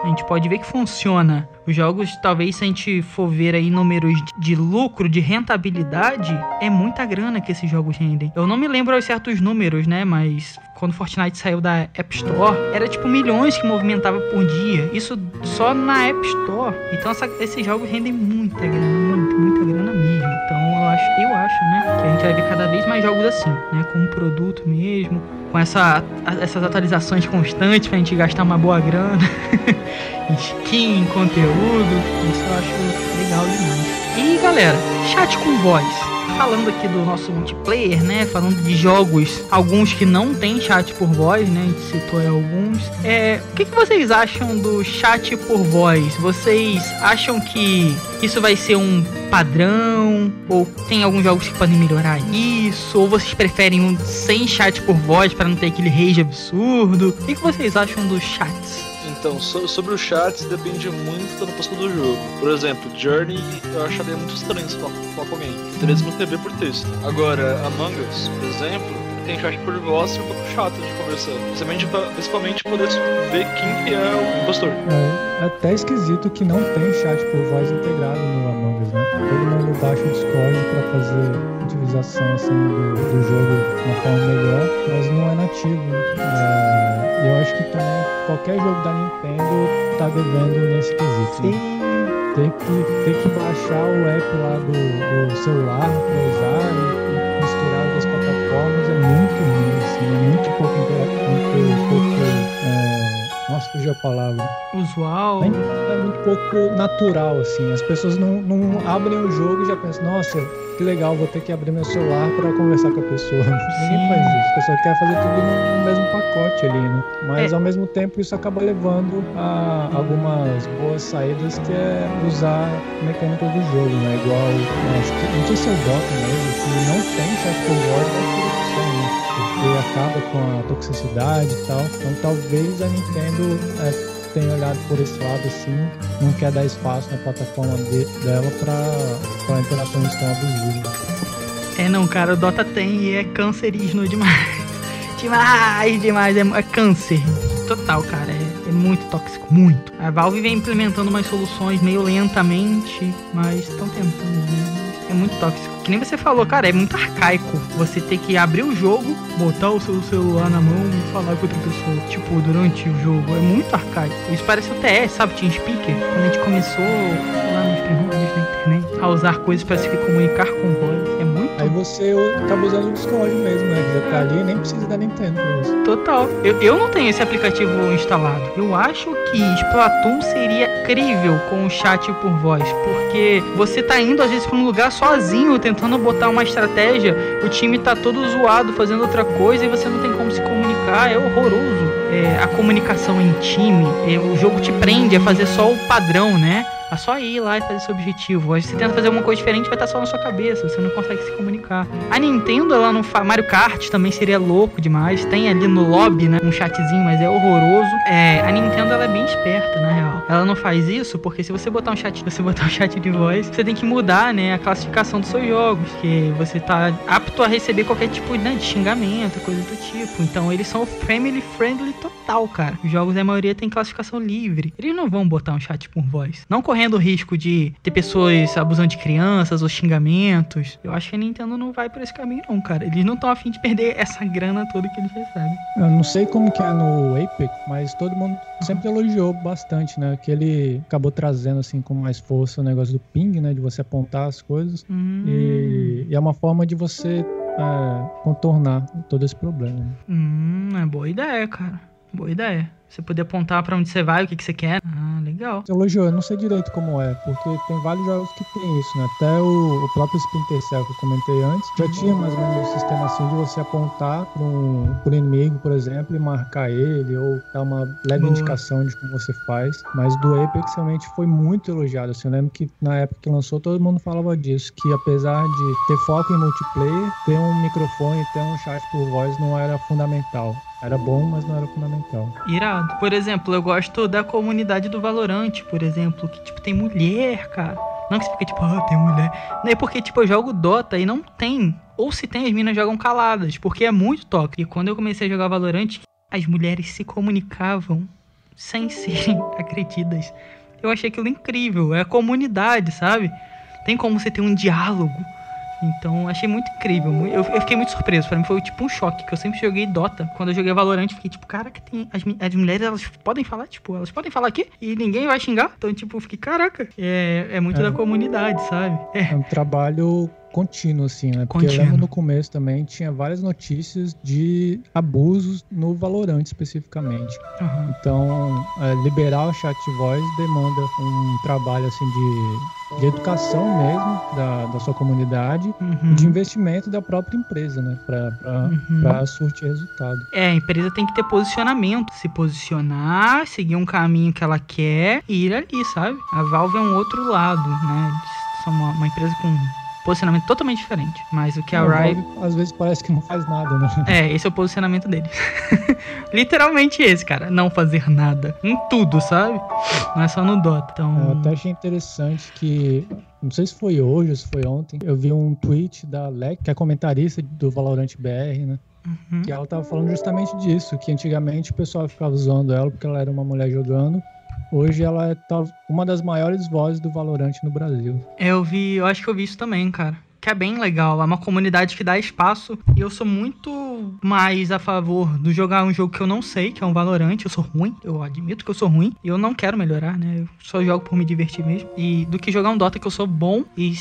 a gente pode ver que funciona. Os jogos, talvez, se a gente for ver aí números de lucro, de rentabilidade, é muita grana que esses jogos rendem. Eu não me lembro aos certos números, né? Mas quando Fortnite saiu da App Store, era tipo milhões que movimentava por dia. Isso só na App Store. Então essa- esses jogos rendem muita grana, muita, muita grana mesmo. Então eu acho, eu acho, né? Que a gente vai ver cada vez mais jogos assim, né? Com um produto mesmo, com essa, essas atualizações constantes pra gente gastar uma boa grana. Skin, conteúdo. Isso eu acho legal demais. E galera, chat com voz. Falando aqui do nosso multiplayer, né? Falando de jogos, alguns que não tem chat por voz, né? A gente citou aí alguns. É, o que, que vocês acham do chat por voz? Vocês acham que isso vai ser um padrão? Ou tem alguns jogos que podem melhorar isso? Ou vocês preferem um sem chat por voz para não ter aquele rage absurdo? O que, que vocês acham dos chats? Então, so- sobre os chats depende muito da proposta do jogo. Por exemplo, Journey eu acharia muito estranho se falar, com alguém. Teria que escrever por texto. Agora, Among Us, por exemplo, tem chat por voz e é um pouco chato de conversar. Principalmente, principalmente poder ver quem que é o impostor. É, é até esquisito que não tem chat por voz integrado no Among Us, né? Todo mundo baixa o Discord pra fazer utilização assim, do, do jogo de uma forma melhor, mas não é nativo. É, e eu acho que também qualquer jogo da Nintendo tá devendo nesse quesito. né? Ter que, ter que baixar o app lá do, do celular pra usar e, e misturar as plataformas é muito ruim, assim, é muito pouco, muito pouco nossa, fugiu a palavra. Usual? É muito pouco natural, assim. As pessoas não, não abrem o jogo e já pensam, nossa, que legal, vou ter que abrir meu celular para conversar com a pessoa. Ninguém faz isso. A pessoa quer fazer tudo no, mesmo pacote ali, né? Mas É. ao mesmo tempo isso acaba levando a algumas boas saídas que é usar mecânicas do jogo, né? Igual, acho que, não sei se é o Dota mesmo, que não tem chat por voz, Porque acaba com a toxicidade e tal. Então talvez a Nintendo é, tenha olhado por esse lado assim, não quer dar espaço na plataforma de- dela para interações tão abusivas. É não, cara, o Dota tem e é cancerígeno demais. demais, demais. É, é câncer. Total, cara. É, é muito tóxico, muito. A Valve vem implementando umas soluções meio lentamente, mas estão tentando, né? É muito tóxico. Que nem você falou, cara, é muito arcaico. Você ter que abrir o jogo, botar o seu celular na mão e falar com outra pessoa. Tipo, durante o jogo. É muito arcaico. Isso parece o TS, sabe? Team Speaker. Quando a gente começou lá nos primórdios da internet a usar coisas para se comunicar com voz. Você acaba usando o Discord mesmo, né? Já tá ali nem precisa da Nintendo pra isso. Total. Eu, eu não tenho esse aplicativo instalado. Eu acho que Splatoon seria incrível com o chat por voz, porque você tá indo às vezes pra um lugar sozinho, tentando botar uma estratégia, o time tá todo zoado fazendo outra coisa e você não tem como se comunicar. É horroroso. É, a comunicação em time, é, o jogo te prende a fazer só o padrão, né? É só ir lá e fazer seu objetivo. Aí você tenta fazer alguma coisa diferente, vai estar só na sua cabeça, você não consegue se comunicar. A Nintendo, ela não faz. Mario Kart também seria louco demais. Tem ali no lobby, né? Um chatzinho, mas é horroroso. É, a Nintendo, ela é bem esperta, na real. Ela não faz isso porque se você botar um chat, você botar um chat de voz, você tem que mudar, né? A classificação dos seus jogos. Que você tá apto a receber qualquer tipo né, de xingamento, coisa do tipo. Então eles são family friendly total, cara. Os jogos, a maioria, tem classificação livre. Eles não vão botar um chat por voz. Não correndo o risco de ter pessoas abusando de crianças ou xingamentos. Eu acho que a Nintendo não vai por esse caminho, não, cara. Eles não estão afim de perder essa grana toda que eles recebem. Eu não sei como que é no Apex, mas todo mundo sempre elogiou bastante, né? Que ele acabou trazendo, assim, com mais força o negócio do ping, né? De você apontar as coisas. Hum, E, e é uma forma de você é, contornar todo esse problema. hum, é boa ideia, cara. Boa ideia. Você poder apontar pra onde você vai, o que, que você quer. Ah, legal. Você elogiou, eu não sei direito como é, porque tem vários jogos que tem isso, né? Até o, o próprio Splinter Cell que eu comentei antes, já tinha mais ou menos um sistema assim de você apontar para um por inimigo, por exemplo, e marcar ele, ou dar uma leve Boa. indicação de como você faz. Mas do Apex realmente foi muito elogiado. Assim, eu lembro que na época que lançou, todo mundo falava disso, que apesar de ter foco em multiplayer, ter um microfone, ter um chat por voz não era fundamental. Era bom, mas não era fundamental. Irado. Por exemplo, eu gosto da comunidade do Valorant, por exemplo, que, tipo, tem mulher, cara. Não que você fica, tipo, ah, tem mulher. Não é porque, tipo, eu jogo Dota e não tem. Ou se tem, as minas jogam caladas, porque é muito toque. E quando eu comecei a jogar Valorant, as mulheres se comunicavam sem serem agredidas. Eu achei aquilo incrível. É a comunidade, sabe? Tem como você ter um diálogo. Então, achei muito incrível. Eu, eu fiquei muito surpreso. Pra mim foi tipo um choque, que eu sempre joguei Dota. Quando eu joguei Valorant, fiquei tipo, caraca, tem as, as mulheres, elas podem falar, tipo, elas podem falar aqui e ninguém vai xingar. Então, tipo, fiquei, caraca, é, é muito É. da comunidade, sabe? É. É um trabalho contínuo, assim, né? Porque Contínuo. eu lembro no começo também tinha várias notícias de abusos no Valorant especificamente. Uhum. Então, é, liberar o chat voice demanda um trabalho assim de, de educação mesmo da, da sua comunidade Uhum. e de investimento da própria empresa, né? Pra, pra, Uhum. pra surtir resultado. É, a empresa tem que ter posicionamento, se posicionar, seguir um caminho que ela quer e ir ali, sabe? A Valve é um outro lado, né? Eles são uma, uma empresa com posicionamento totalmente diferente. Mas o que a Riot Valve, às vezes parece que não faz nada, né? É, esse é o posicionamento deles. Literalmente esse, cara. Não fazer nada. Em tudo, sabe? Não é só no Dota. Eu Então. até achei interessante que, não sei se foi hoje ou se foi ontem, eu vi um tweet da Leck, que é comentarista do Valorant BR, né? Uhum. Que ela tava falando justamente disso, que antigamente o pessoal ficava usando ela porque ela era uma mulher jogando. Hoje ela é uma das maiores vozes do Valorant no Brasil. Eu vi, eu acho que eu vi isso também, cara. Que é bem legal. É uma comunidade que dá espaço. E eu sou muito mais a favor do jogar um jogo que eu não sei, que é um Valorant. Eu sou ruim, eu admito que eu sou ruim. E eu não quero melhorar, né? Eu só jogo por me divertir mesmo. E do que jogar um Dota que eu sou bom e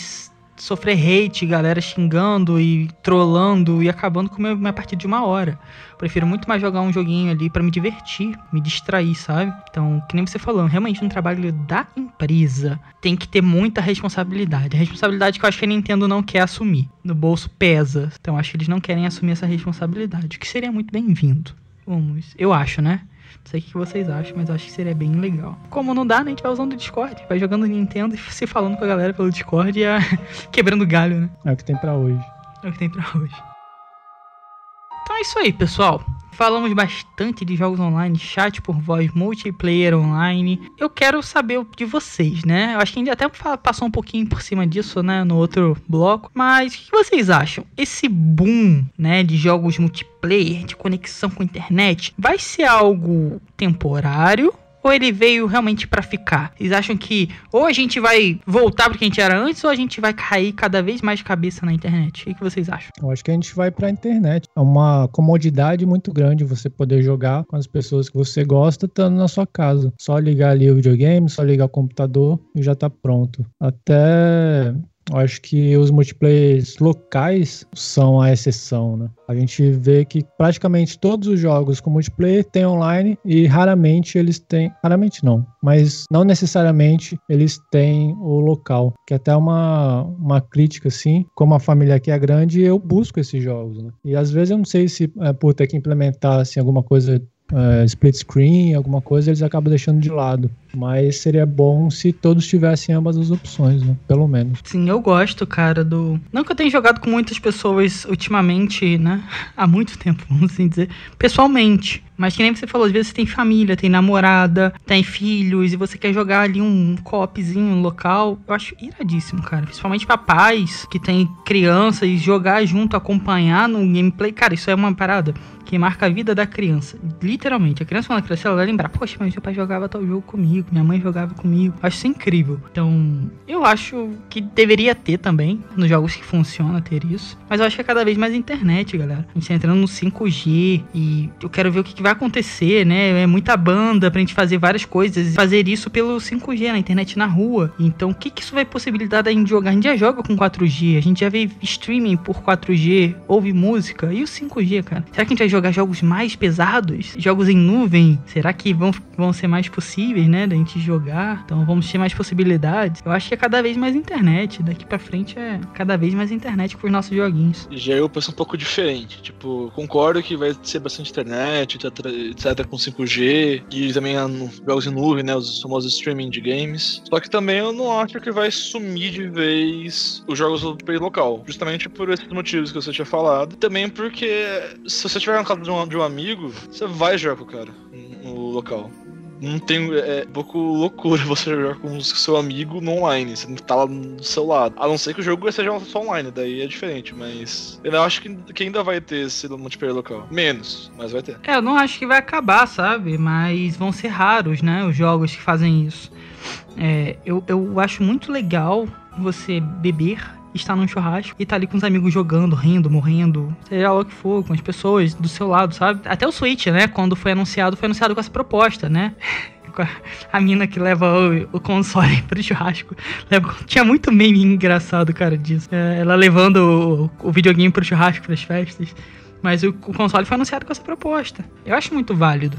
sofrer hate, galera xingando e trollando e acabando com minha, minha partida de uma hora. Prefiro muito mais jogar um joguinho ali pra me divertir, me distrair, sabe? Então, que nem você falou, realmente um trabalho da empresa tem que ter muita responsabilidade. A responsabilidade que eu acho que a Nintendo não quer assumir. No bolso pesa. Então, acho que eles não querem assumir essa responsabilidade, o que seria muito bem-vindo. Vamos, eu acho, né? Não sei o que vocês acham, mas eu acho que seria bem legal. Como não dá, né? A gente vai usando o Discord, vai jogando Nintendo e se falando com a galera pelo Discord e quebrando galho, né? É o que tem pra hoje. É o que tem pra hoje. Então é isso aí, pessoal. Falamos bastante de jogos online, chat por voz, multiplayer online. Eu quero saber de vocês, né? Eu acho que a gente até passou um pouquinho por cima disso, né, no outro bloco. Mas o que vocês acham? Esse boom, né, de jogos multiplayer, de conexão com a internet, vai ser algo temporário? Ou ele veio realmente pra ficar? Vocês acham que ou a gente vai voltar pro que a gente era antes, ou a gente vai cair cada vez mais de cabeça na internet? O que vocês acham? Eu acho que a gente vai pra internet. É uma comodidade muito grande você poder jogar com as pessoas que você gosta estando na sua casa. Só ligar ali o videogame, só ligar o computador e já tá pronto. Até eu acho que os multiplayers locais são a exceção, né? A gente vê que praticamente todos os jogos com multiplayer têm online e raramente eles têm. Raramente não, mas não necessariamente eles têm o local. Que é até uma, uma crítica, assim. Como a família aqui é grande, eu busco esses jogos, né? E às vezes eu não sei se é, por ter que implementar assim, alguma coisa. é, split screen, alguma coisa, eles acabam deixando de lado. Mas seria bom se todos tivessem ambas as opções, né? Pelo menos. Sim, eu gosto, cara, do. Não que eu tenha jogado com muitas pessoas ultimamente, né? Há muito tempo, vamos assim dizer. Pessoalmente. Mas que nem você falou, às vezes você tem família, tem namorada, tem filhos, e você quer jogar ali um co-opzinho local. Eu acho iradíssimo, cara. Principalmente pra pais que tem criança e jogar junto, acompanhar no gameplay. Cara, isso é uma parada que marca a vida da criança. Literalmente. A criança, quando ela crescer, ela vai lembrar: Poxa, mas meu pai jogava tal jogo comigo, minha mãe jogava comigo. Acho isso incrível. Então, eu acho que deveria ter também, nos jogos que funciona, ter isso. Mas eu acho que é cada vez mais internet, galera. A gente tá entrando no 5G e eu quero ver o que, que vai acontecer, né? É muita banda pra gente fazer várias coisas. Fazer isso pelo 5G, na internet na rua. Então, o que, que isso vai possibilitar da gente jogar? A gente já joga com 4G, a gente já vê streaming por 4G, ouve música. E o 5G, cara? Será que a gente vai jogar jogos mais pesados? Jogos em nuvem? Será que vão, vão ser mais possíveis, né? Da gente jogar? Então, vamos ter mais possibilidades. Eu acho que é cada vez mais internet. Daqui pra frente é cada vez mais internet com os nossos joguinhos. Já eu penso um pouco diferente. Tipo, concordo que vai ser bastante internet, etc, etc com 5G, e também jogos em nuvem, né? Os famosos streaming de games. Só que também eu não acho que vai sumir de vez os jogos país local. Justamente por esses motivos que você tinha falado. Também porque se você estiver na casa de um, de um amigo, você vai jogar com o cara no local. Não tem. É um pouco loucura você jogar com o seu amigo no online. Você não tá lá do seu lado. A não ser que o jogo seja só online, daí é diferente. Mas eu acho que, que ainda vai ter esse multiplayer local. Menos, mas vai ter. É, eu não acho que vai acabar, sabe? Mas vão ser raros, né? Os jogos que fazem isso. É, eu, eu acho muito legal você beber, estar num churrasco e tá ali com os amigos jogando, rindo, morrendo, seja lá o que for, com as pessoas do seu lado, sabe? Até o Switch, né? Quando foi anunciado, foi anunciado com essa proposta, né? a mina que leva o, o console pro churrasco. Leva, tinha muito meme engraçado, cara, disso. É, ela levando o, o videogame pro churrasco, pras festas. Mas o, o console foi anunciado com essa proposta. Eu acho muito válido.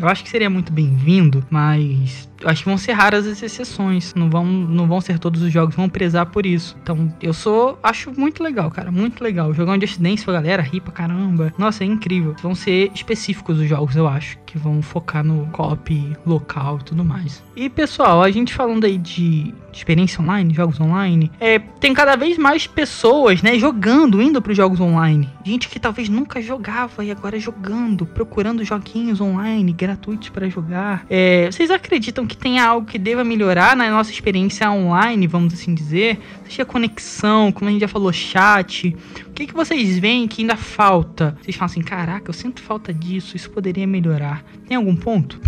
Eu acho que seria muito bem-vindo, mas acho que vão ser raras as exceções. Não vão, não vão ser todos os jogos, vão prezar por isso. Então, eu sou. Acho muito legal, cara. Muito legal. Jogar um Just Dance pra galera, rir pra caramba. Nossa, é incrível. Vão ser específicos os jogos, eu acho. Que vão focar no copy local e tudo mais. E pessoal, a gente falando aí de experiência online, jogos online, é, tem cada vez mais pessoas, né, jogando, indo para os jogos online. Gente que talvez nunca jogava e agora jogando, procurando joguinhos online gratuitos para jogar. É, vocês acreditam que tem algo que deva melhorar na nossa experiência online, vamos assim dizer? Seja conexão, como a gente já falou, chat. Que, que vocês veem que ainda falta? Vocês falam assim, caraca, eu sinto falta disso, isso poderia melhorar. Tem algum ponto?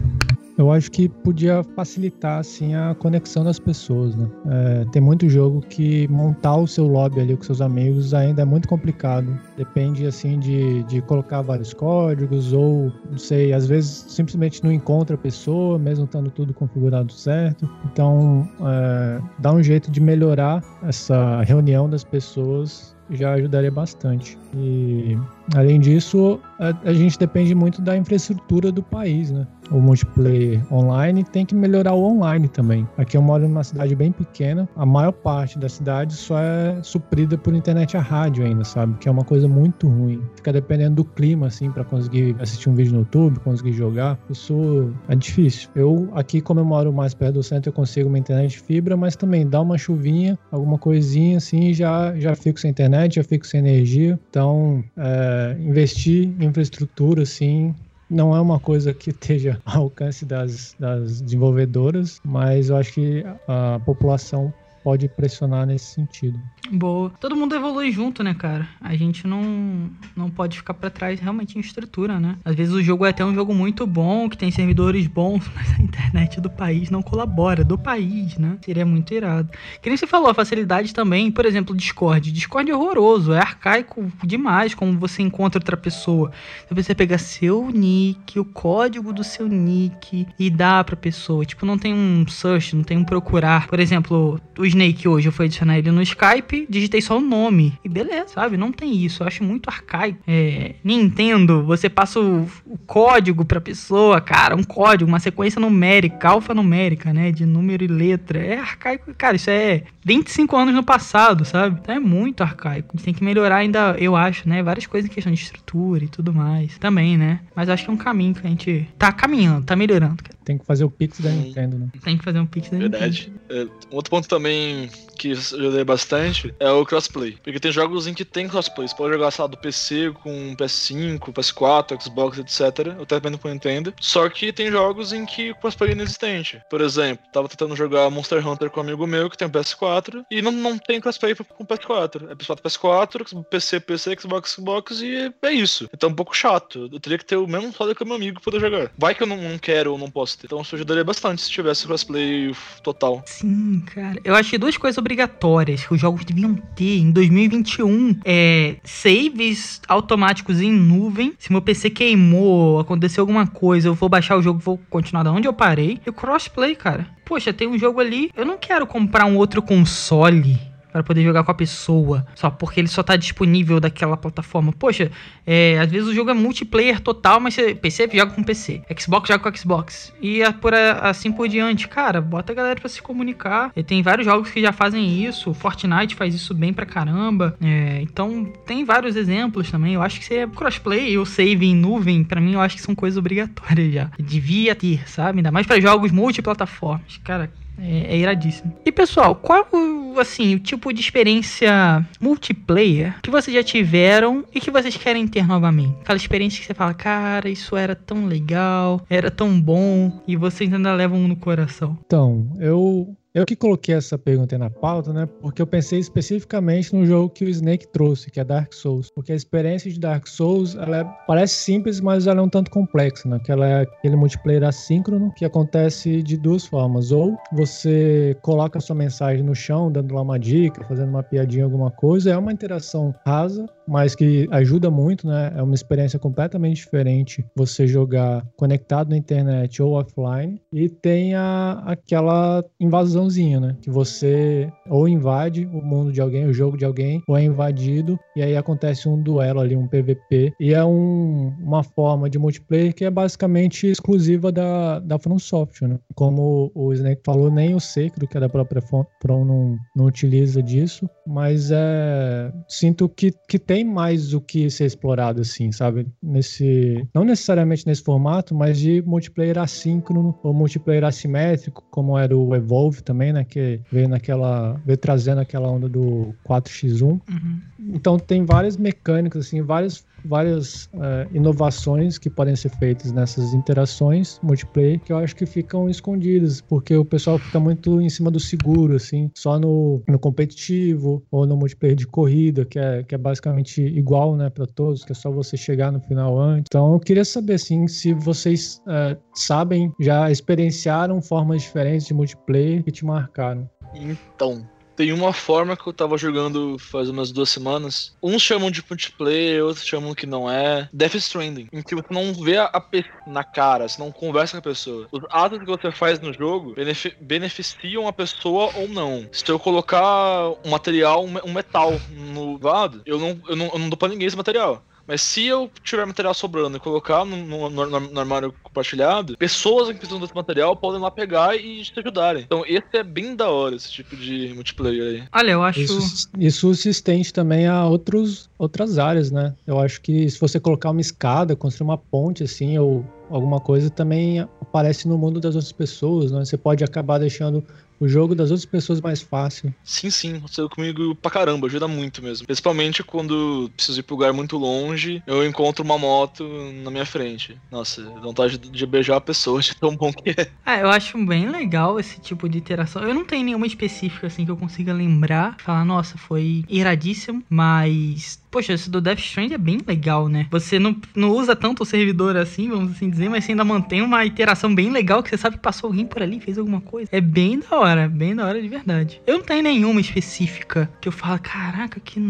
Eu acho que podia facilitar assim a conexão das pessoas, né? É, tem muito jogo que montar o seu lobby ali com seus amigos ainda é muito complicado. Depende assim de, de colocar vários códigos ou não sei, às vezes simplesmente não encontra a pessoa, mesmo estando tudo configurado certo. Então, é, dá um jeito de melhorar essa reunião das pessoas já ajudaria bastante. E além disso, a, a, gente depende muito da infraestrutura do país, né? O multiplayer online tem que melhorar o online também. Aqui eu moro numa cidade bem pequena, a maior parte da cidade só é suprida por internet a rádio ainda, sabe? Que é uma coisa muito ruim. Fica dependendo do clima, assim, para conseguir assistir um vídeo no YouTube, conseguir jogar. Isso é difícil. Eu, aqui, como eu moro mais perto do centro, eu consigo uma internet de fibra, mas também dá uma chuvinha, alguma coisinha assim, já, já fico sem internet, já fico sem energia. Então, é, investir em infraestrutura, assim, não é uma coisa que esteja ao alcance das, das desenvolvedoras, mas eu acho que a população pode pressionar nesse sentido. Boa. Todo mundo evolui junto, né, cara? A gente não, não pode ficar para trás realmente em estrutura, né? Às vezes o jogo é até um jogo muito bom, que tem servidores bons, mas a internet do país não colabora, do país, né? Seria muito irado. Que nem você falou, a facilidade também, por exemplo, Discord. Discord é horroroso, é arcaico demais como você encontra outra pessoa. Se você pegar seu nick, o código do seu nick e dá pra pessoa. Tipo, não tem um search, não tem um procurar. Por exemplo, o Snake hoje eu fui adicionar ele no Skype digitei só o nome. E beleza, sabe? Não tem isso. Eu acho muito arcaico. É, Nintendo, você passa o, o, código pra pessoa, cara, um código, uma sequência numérica, alfanumérica, né? De número e letra. É arcaico. Cara, isso é 25 anos no passado, sabe? Então é muito arcaico. A gente tem que melhorar ainda, eu acho, né? Várias coisas em questão de estrutura e tudo mais. Também, né? Mas acho que é um caminho que a gente tá caminhando, tá melhorando, cara. Tem que fazer o Pix da Nintendo, né? Tem que fazer um Pix da Verdade. Nintendo. Verdade. É, outro ponto também que eu ajudei bastante é o crossplay. Porque tem jogos em que tem crossplay. Você pode jogar, sei lá, do PC com PS5, PS4, Xbox, etc. Até dependendo pro Nintendo. Só que tem jogos em que o crossplay é inexistente. Por exemplo, tava tentando jogar Monster Hunter com um amigo meu que tem um PS4 e não, não tem crossplay com PS4. É PS4, PS4, PC, PC, Xbox, Xbox e é isso. Então é um pouco chato. Eu teria que ter o mesmo foda que o meu amigo poder jogar. Vai que eu não, não quero ou não posso então isso ajudaria bastante se tivesse crossplay total. Sim, cara. Eu achei duas coisas obrigatórias que os jogos deviam ter em 2021. É saves automáticos em nuvem. Se meu PC queimou, aconteceu alguma coisa, eu vou baixar o jogo, vou continuar da onde eu parei. E o crossplay, cara. Poxa, tem um jogo ali. Eu não quero comprar um outro console para poder jogar com a pessoa, só porque ele só tá disponível daquela plataforma. Poxa, é, às vezes o jogo é multiplayer total, mas você, PC joga com PC, Xbox joga com Xbox e é por assim por diante. Cara, bota a galera para se comunicar. E tem vários jogos que já fazem isso, Fortnite faz isso bem pra caramba. É, então tem vários exemplos também. Eu acho que seria crossplay ou save em nuvem, para mim eu acho que são coisas obrigatórias já. Devia ter, sabe? Ainda mais para jogos multiplataformas. Cara, é, é iradíssimo. E pessoal, qual assim o tipo de experiência multiplayer que vocês já tiveram e que vocês querem ter novamente? Aquela experiência que você fala, cara, isso era tão legal, era tão bom e vocês ainda levam no coração. Então, eu eu que coloquei essa pergunta na pauta, né? Porque eu pensei especificamente no jogo que o Snake trouxe, que é Dark Souls. Porque a experiência de Dark Souls, ela é, parece simples, mas ela é um tanto complexa, né? Que ela é aquele multiplayer assíncrono que acontece de duas formas. Ou você coloca a sua mensagem no chão, dando lá uma dica, fazendo uma piadinha, alguma coisa, é uma interação rasa, mas que ajuda muito, né? É uma experiência completamente diferente você jogar conectado na internet ou offline. E tem a, aquela invasãozinha, né? Que você ou invade o mundo de alguém, o jogo de alguém, ou é invadido, e aí acontece um duelo ali, um PVP. E é um, uma forma de multiplayer que é basicamente exclusiva da, da From Software, né? Como o Snake falou, nem o Sekiro, que é da própria From, não, não utiliza disso, mas é, sinto que, que tem mais o que ser explorado, assim, sabe? Nesse, não necessariamente nesse formato, mas de multiplayer assíncrono ou multiplayer assimétrico, como era o Evolve também, né? Que veio naquela, veio trazendo aquela onda do 4x1. Uhum. Então tem várias mecânicas, assim, várias várias uh, inovações que podem ser feitas nessas interações multiplayer que eu acho que ficam escondidas, porque o pessoal fica muito em cima do seguro, assim, só no, no competitivo ou no multiplayer de corrida, que é, que é basicamente igual, né, para todos, que é só você chegar no final antes. Então eu queria saber, assim, se vocês uh, sabem, já experienciaram formas diferentes de multiplayer que te marcaram. Então, tem uma forma que eu tava jogando faz umas duas semanas. Uns chamam de multiplayer, outros chamam que não é. Death Stranding. Em que você não vê a, a na cara, você não conversa com a pessoa. Os atos que você faz no jogo benefic beneficiam a pessoa ou não. Se eu colocar um material, um metal no vado, eu não, eu não, eu não dou pra ninguém esse material. Mas se eu tiver material sobrando e colocar no, no, no, no armário compartilhado, pessoas que precisam desse material podem lá pegar e te ajudarem. Então esse é bem da hora, esse tipo de multiplayer aí. Olha, eu acho. Isso, isso se estende também a outros, outras áreas, né? Eu acho que se você colocar uma escada, construir uma ponte assim, ou alguma coisa, também aparece no mundo das outras pessoas, né? Você pode acabar deixando o jogo das outras pessoas mais fácil. Sim, sim, aconteceu comigo pra caramba, ajuda muito mesmo. Principalmente quando preciso ir pro lugar muito longe, eu encontro uma moto na minha frente. Nossa, dá vontade de beijar a pessoa de tão bom que é. Ah, eu acho bem legal esse tipo de interação. Eu não tenho nenhuma específica assim que eu consiga lembrar, falar, nossa, foi iradíssimo, mas Poxa, esse do Death Strand é bem legal, né? Você não, não usa tanto o servidor assim, vamos assim dizer, mas você ainda mantém uma interação bem legal que você sabe que passou alguém por ali, fez alguma coisa. É bem da hora, bem da hora de verdade. Eu não tenho nenhuma específica que eu falo, caraca, que,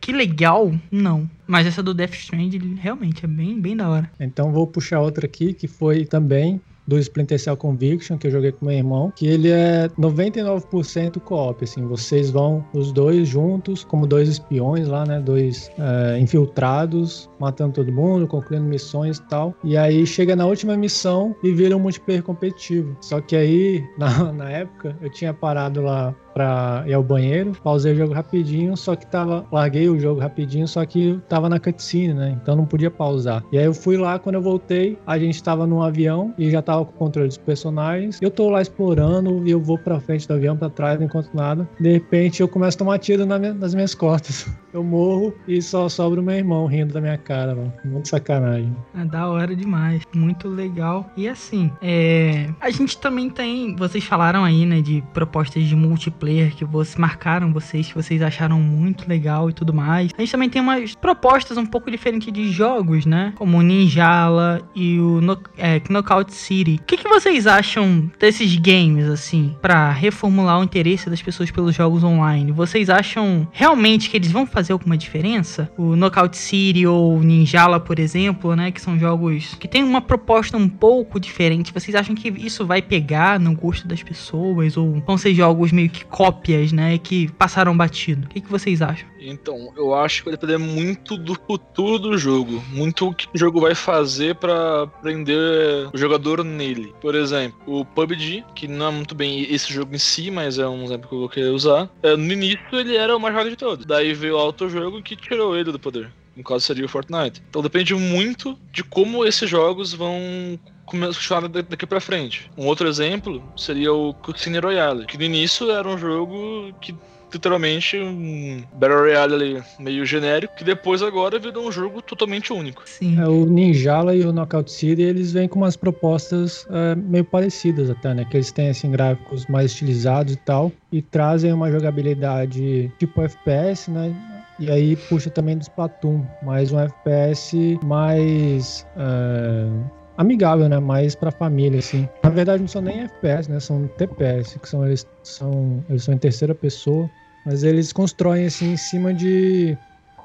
que legal. Não. Mas essa do Death Strand realmente é bem, bem da hora. Então vou puxar outra aqui que foi também do Splinter Cell Conviction, que eu joguei com meu irmão, que ele é 99% co-op, assim, vocês vão os dois juntos, como dois espiões lá, né, dois é, infiltrados, matando todo mundo, concluindo missões e tal, e aí chega na última missão e vira um multiplayer competitivo. Só que aí, na, na época, eu tinha parado lá pra ir ao banheiro, pausei o jogo rapidinho, só que tava. Larguei o jogo rapidinho, só que tava na cutscene, né? Então não podia pausar. E aí eu fui lá, quando eu voltei, a gente tava num avião e já tava com o controle dos personagens. Eu tô lá explorando e eu vou pra frente do avião, pra trás, não encontro nada. De repente eu começo a tomar tiro nas minhas costas. Eu morro e só sobra o meu irmão rindo da minha cara, mano. Muito sacanagem. É da hora demais. Muito legal. E assim, é... a gente também tem. Vocês falaram aí, né, de propostas de multiplayer que vocês marcaram vocês, que vocês acharam muito legal e tudo mais. A gente também tem umas propostas um pouco diferentes de jogos, né? Como o Ninjala e o no é, Knockout City. O que, que vocês acham desses games, assim, para reformular o interesse das pessoas pelos jogos online? Vocês acham realmente que eles vão fazer alguma diferença? O Knockout City ou Ninjala, por exemplo, né? Que são jogos que têm uma proposta um pouco diferente. Vocês acham que isso vai pegar no gosto das pessoas? Ou vão ser jogos meio que cópias, né, que passaram batido. O que, que vocês acham? Então, eu acho que vai depender muito do futuro do jogo, muito o que o jogo vai fazer para prender o jogador nele. Por exemplo, o PUBG, que não é muito bem esse jogo em si, mas é um exemplo que eu vou querer usar. É, no início ele era o mais jogado de todos. Daí veio outro jogo que tirou ele do poder. No caso seria o Fortnite. Então depende muito de como esses jogos vão começar daqui pra frente. Um outro exemplo seria o Casino Royale, que no início era um jogo que literalmente um Battle Royale meio genérico, que depois agora virou um jogo totalmente único. Sim. É, o Ninjala e o Knockout City, eles vêm com umas propostas é, meio parecidas até, né? Que eles têm, assim, gráficos mais estilizados e tal, e trazem uma jogabilidade tipo FPS, né? E aí puxa também do Splatoon, mais um FPS mais... É amigável, né? Mais pra família, assim. Na verdade, não são nem FPS, né? São TPS, que são eles são, eles são em terceira pessoa, mas eles constroem assim em cima de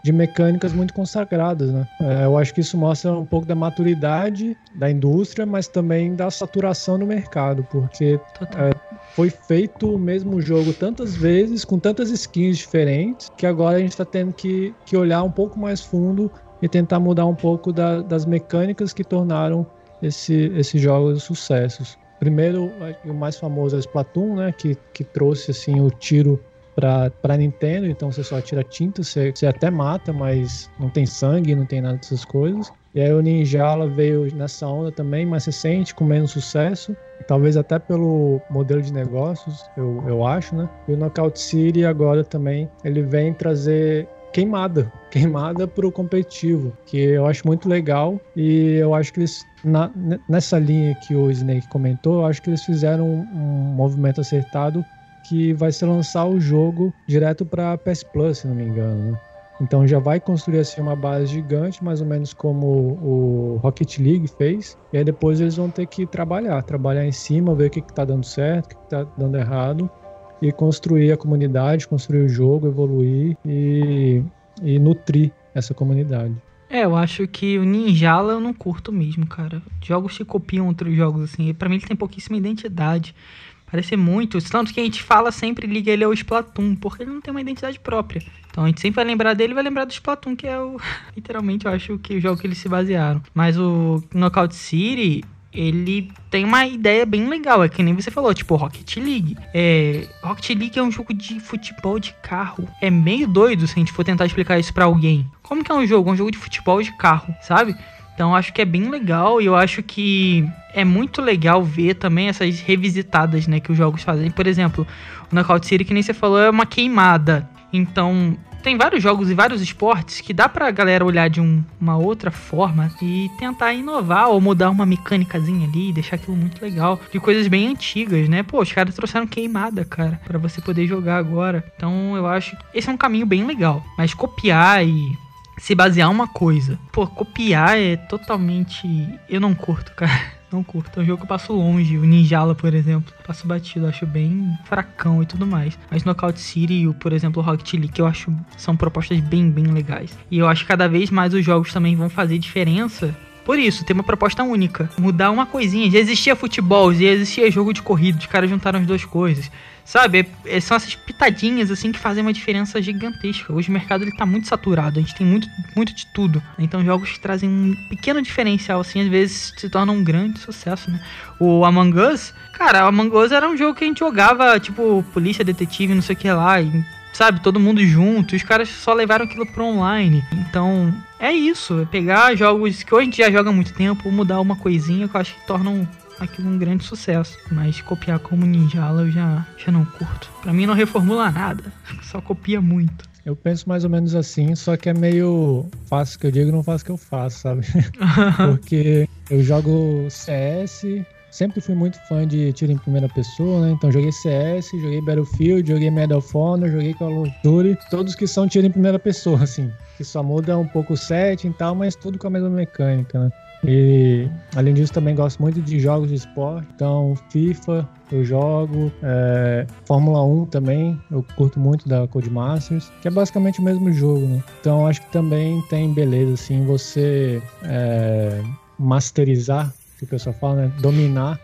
de mecânicas muito consagradas, né? É, eu acho que isso mostra um pouco da maturidade da indústria, mas também da saturação no mercado, porque é, foi feito o mesmo jogo tantas vezes, com tantas skins diferentes, que agora a gente está tendo que, que olhar um pouco mais fundo e tentar mudar um pouco da, das mecânicas que tornaram esse, esses jogos sucessos. Primeiro, o mais famoso é o Splatoon, né, que, que trouxe assim o tiro para Nintendo, então você só tira tinta, você, você até mata, mas não tem sangue, não tem nada dessas coisas. E aí o Ninjala veio nessa onda também, mais recente, com menos sucesso, talvez até pelo modelo de negócios, eu, eu acho, né? E o Knockout City agora também, ele vem trazer queimada, queimada pro competitivo, que eu acho muito legal e eu acho que eles na, nessa linha que o Snake comentou, eu acho que eles fizeram um, um movimento acertado que vai se lançar o jogo direto para PS Plus, se não me engano. Né? Então já vai construir assim uma base gigante, mais ou menos como o Rocket League fez. E aí depois eles vão ter que trabalhar, trabalhar em cima, ver o que está dando certo, o que está dando errado e construir a comunidade, construir o jogo, evoluir e, e nutrir essa comunidade. É, eu acho que o Ninjala eu não curto mesmo, cara. Jogos que copiam outros jogos, assim. para mim ele tem pouquíssima identidade. Parece muito. Tanto que a gente fala sempre, liga ele ao Splatoon, porque ele não tem uma identidade própria. Então a gente sempre vai lembrar dele vai lembrar do Splatoon, que é o. Literalmente, eu acho que o jogo que eles se basearam. Mas o Knockout City, ele tem uma ideia bem legal, é que nem você falou, tipo Rocket League. É, Rocket League é um jogo de futebol de carro. É meio doido se a gente for tentar explicar isso para alguém. Como que é um jogo? É um jogo de futebol de carro, sabe? Então acho que é bem legal e eu acho que é muito legal ver também essas revisitadas, né, que os jogos fazem. Por exemplo, o Knockout City, que nem você falou, é uma queimada. Então, tem vários jogos e vários esportes que dá pra galera olhar de um, uma outra forma e tentar inovar ou mudar uma mecânicazinha ali, deixar aquilo muito legal. De coisas bem antigas, né? Pô, os caras trouxeram queimada, cara, para você poder jogar agora. Então, eu acho que esse é um caminho bem legal. Mas copiar e se basear uma coisa. Pô, copiar é totalmente. Eu não curto, cara. Não curto. É um jogo que eu passo longe. O Ninjala, por exemplo. Passo batido, acho bem fracão e tudo mais. Mas Knockout City e, por exemplo, o Rocket League, eu acho são propostas bem, bem legais. E eu acho que cada vez mais os jogos também vão fazer diferença por isso, tem uma proposta única. Mudar uma coisinha. Já existia futebol, já existia jogo de corrida. Os caras juntaram as duas coisas. Sabe? É, são essas pitadinhas assim que fazem uma diferença gigantesca. Hoje o mercado ele tá muito saturado, a gente tem muito, muito de tudo. Então jogos que trazem um pequeno diferencial assim, às vezes se tornam um grande sucesso, né? O Among Us, cara, o Among Us era um jogo que a gente jogava, tipo, polícia, detetive, não sei o que lá, e, sabe, todo mundo junto, os caras só levaram aquilo pro online. Então, é isso, é pegar jogos que hoje a gente já joga há muito tempo, mudar uma coisinha que eu acho que tornam aquilo um grande sucesso. Mas copiar como Ninjala eu já, já não curto. Pra mim não reformula nada, só copia muito. Eu penso mais ou menos assim, só que é meio faço o que eu digo, não faço o que eu faço, sabe? Porque eu jogo CS, sempre fui muito fã de tiro em primeira pessoa, né? Então joguei CS, joguei Battlefield, joguei Medal of Honor, joguei Call of Duty, todos que são tiro em primeira pessoa, assim. Que só muda um pouco o setting e tal, mas tudo com a mesma mecânica, né? E além disso, também gosto muito de jogos de esporte. Então, FIFA eu jogo, é, Fórmula 1 também, eu curto muito da Codemasters, que é basicamente o mesmo jogo, né? Então, acho que também tem beleza, assim, você é, masterizar, que o pessoal fala, né? Dominar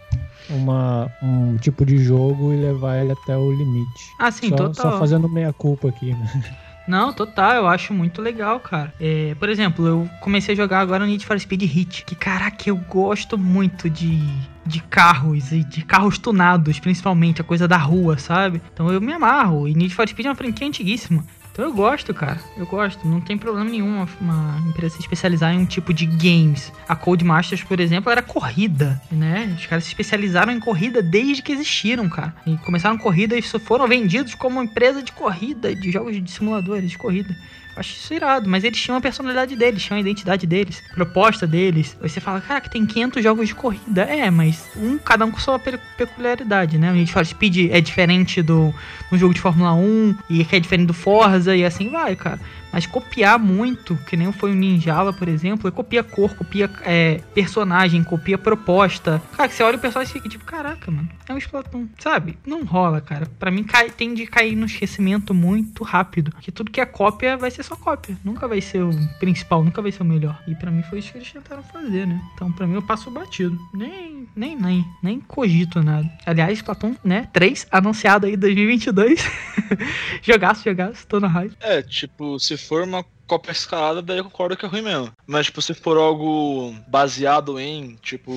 uma, um tipo de jogo e levar ele até o limite. Ah, sim, só, total. Só fazendo meia culpa aqui, né? Não, total, eu acho muito legal, cara. É, por exemplo, eu comecei a jogar agora o Need for Speed Hit, que caraca, eu gosto muito de, de carros e de carros tunados, principalmente, a coisa da rua, sabe? Então eu me amarro. E Need for Speed é uma franquia antiguíssima. Então eu gosto, cara. Eu gosto. Não tem problema nenhum uma empresa se especializar em um tipo de games. A Codemasters, por exemplo, era corrida, né? Os caras se especializaram em corrida desde que existiram, cara. E começaram corrida e foram vendidos como empresa de corrida, de jogos de simuladores de corrida. Acho isso irado, mas eles tinham a personalidade deles, tinham a identidade deles, a proposta deles. Aí você fala, cara, que tem 500 jogos de corrida. É, mas um, cada um com sua peculiaridade, né? A gente fala, Speed é diferente do, do jogo de Fórmula 1, e que é diferente do Forza, e assim vai, cara. Mas copiar muito, que nem foi o Ninjala, por exemplo, é copia cor, copia é, personagem, copia proposta. Cara, que você olha o personagem e fica tipo, caraca, mano, é um Splatoon. Sabe? Não rola, cara. Pra mim cai, tende cair no esquecimento muito rápido. Que tudo que é cópia vai ser só cópia. Nunca vai ser o principal, nunca vai ser o melhor. E pra mim foi isso que eles tentaram fazer, né? Então pra mim eu passo batido. Nem, nem, nem, nem cogito nada. Aliás, Splatoon, né? 3, anunciado aí 2022. jogaço, jogaço, tô na raiva. É, tipo, se for uma cópia escalada, daí eu concordo que é ruim mesmo. Mas, tipo, se for algo baseado em, tipo,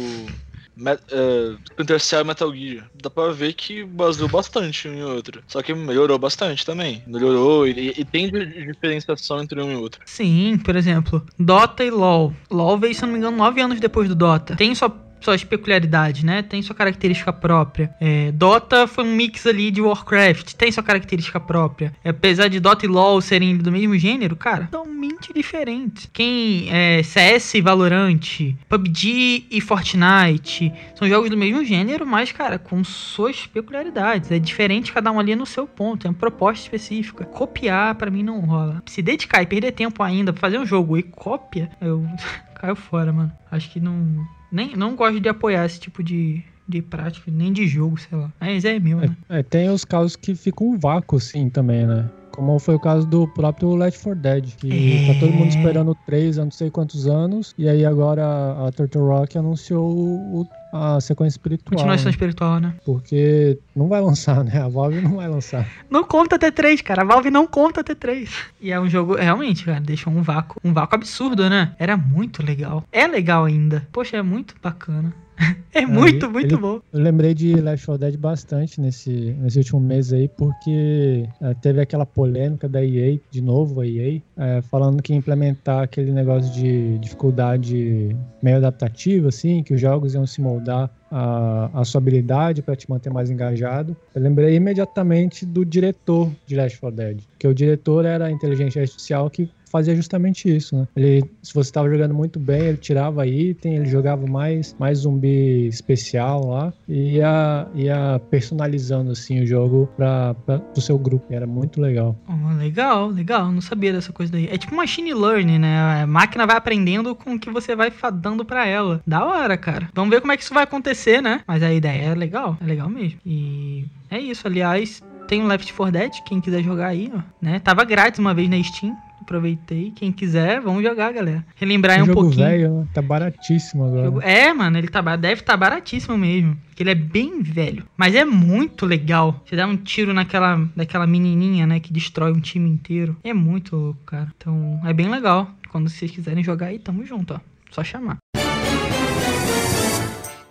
Met, uh, Splinter Cell Metal Gear, dá pra ver que baseou bastante um e outro. Só que melhorou bastante também. Melhorou e, e tem diferenciação entre um e outro. Sim, por exemplo, Dota e LoL. LoL veio, se não me engano, 9 anos depois do Dota. Tem só suas peculiaridades, né? Tem sua característica própria. É, Dota foi um mix ali de Warcraft, tem sua característica própria. É, apesar de Dota e LoL serem do mesmo gênero, cara, totalmente diferentes. Quem é CS e Valorant, PUBG e Fortnite são jogos do mesmo gênero, mas, cara, com suas peculiaridades. É diferente cada um ali no seu ponto, é uma proposta específica. Copiar, para mim, não rola. Se dedicar e perder tempo ainda pra fazer um jogo e cópia, eu caio fora, mano. Acho que não nem, não gosto de apoiar esse tipo de, de prática, nem de jogo, sei lá. Mas é meu, né? É, é, tem os casos que ficam um vácuo, sim, também, né? Como foi o caso do próprio Left 4 Dead, que é... tá todo mundo esperando o 3 há não sei quantos anos, e aí agora a Turtle Rock anunciou o, a sequência espiritual. Continuação né? espiritual, né? Porque não vai lançar, né? A Valve não vai lançar. Não conta T3, cara. A Valve não conta T3. E é um jogo, realmente, cara, deixou um vácuo, um vácuo absurdo, né? Era muito legal. É legal ainda. Poxa, é muito bacana. É muito, aí, muito ele, bom. Eu lembrei de Left 4 Dead bastante nesse, nesse último mês aí, porque é, teve aquela polêmica da EA, de novo a EA, é, falando que ia implementar aquele negócio de dificuldade meio adaptativa, assim, que os jogos iam se moldar a, a sua habilidade para te manter mais engajado. Eu lembrei imediatamente do diretor de Last 4 Dead, que o diretor era a inteligência artificial que fazia justamente isso, né? Ele, se você estava jogando muito bem, ele tirava item, ele jogava mais, mais zumbi especial lá e ia, ia personalizando assim o jogo para o seu grupo. Era muito legal. Oh, legal, legal. Não sabia dessa coisa daí. É tipo machine learning, né? A máquina vai aprendendo com o que você vai dando para ela. Da hora, cara. Vamos ver como é que isso vai acontecer, né? Mas a ideia é legal, é legal mesmo. E é isso, aliás, tem o Left 4 Dead, quem quiser jogar aí, ó, né? Tava grátis uma vez na Steam, aproveitei. Quem quiser, vamos jogar, galera. Relembrar um jogo pouquinho. velho, né? tá baratíssimo agora. É, mano, ele tá, deve estar tá baratíssimo mesmo. Porque ele é bem velho. Mas é muito legal. Você dá um tiro naquela, naquela menininha, né? Que destrói um time inteiro. É muito louco, cara. Então, é bem legal. Quando vocês quiserem jogar aí, tamo junto, ó. Só chamar.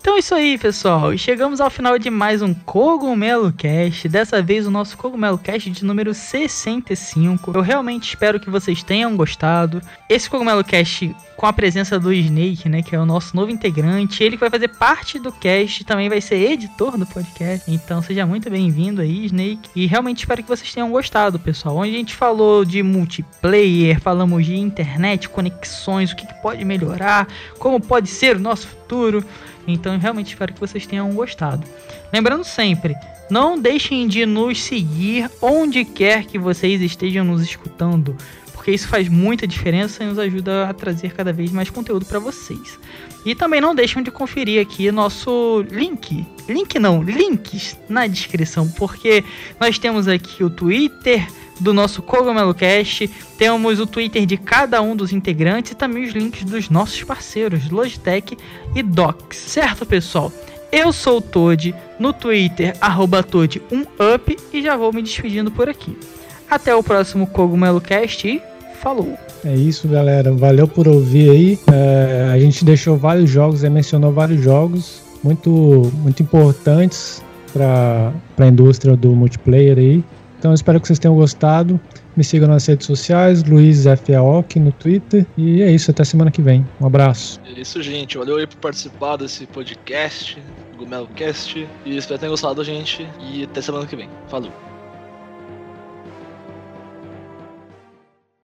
Então é isso aí, pessoal. Chegamos ao final de mais um Cogumelo Cast. Dessa vez o nosso Cogumelo Cast de número 65. Eu realmente espero que vocês tenham gostado. Esse Cogumelo Cast com a presença do Snake, né, que é o nosso novo integrante, ele que vai fazer parte do cast, também vai ser editor do podcast. Então seja muito bem-vindo aí, Snake. E realmente espero que vocês tenham gostado, pessoal. Onde a gente falou de multiplayer, falamos de internet, conexões, o que, que pode melhorar, como pode ser o nosso futuro. Então, realmente espero que vocês tenham gostado. Lembrando sempre, não deixem de nos seguir onde quer que vocês estejam nos escutando, porque isso faz muita diferença e nos ajuda a trazer cada vez mais conteúdo para vocês. E também não deixem de conferir aqui nosso link, link não, links na descrição, porque nós temos aqui o Twitter, do nosso Cogumelo Cast, temos o Twitter de cada um dos integrantes e também os links dos nossos parceiros, Logitech e Docs. Certo, pessoal? Eu sou o Toad, no Twitter, arroba Toad1up e já vou me despedindo por aqui. Até o próximo Cogumelo Cast e falou! É isso, galera. Valeu por ouvir aí. É, a gente deixou vários jogos, mencionou vários jogos muito, muito importantes para a indústria do multiplayer aí. Então espero que vocês tenham gostado. Me sigam nas redes sociais, Luiz FAOC no Twitter. E é isso, até semana que vem. Um abraço. É isso, gente. Valeu aí por participar desse podcast, do GumeloCast. E espero que tenham gostado, gente. E até semana que vem. Falou.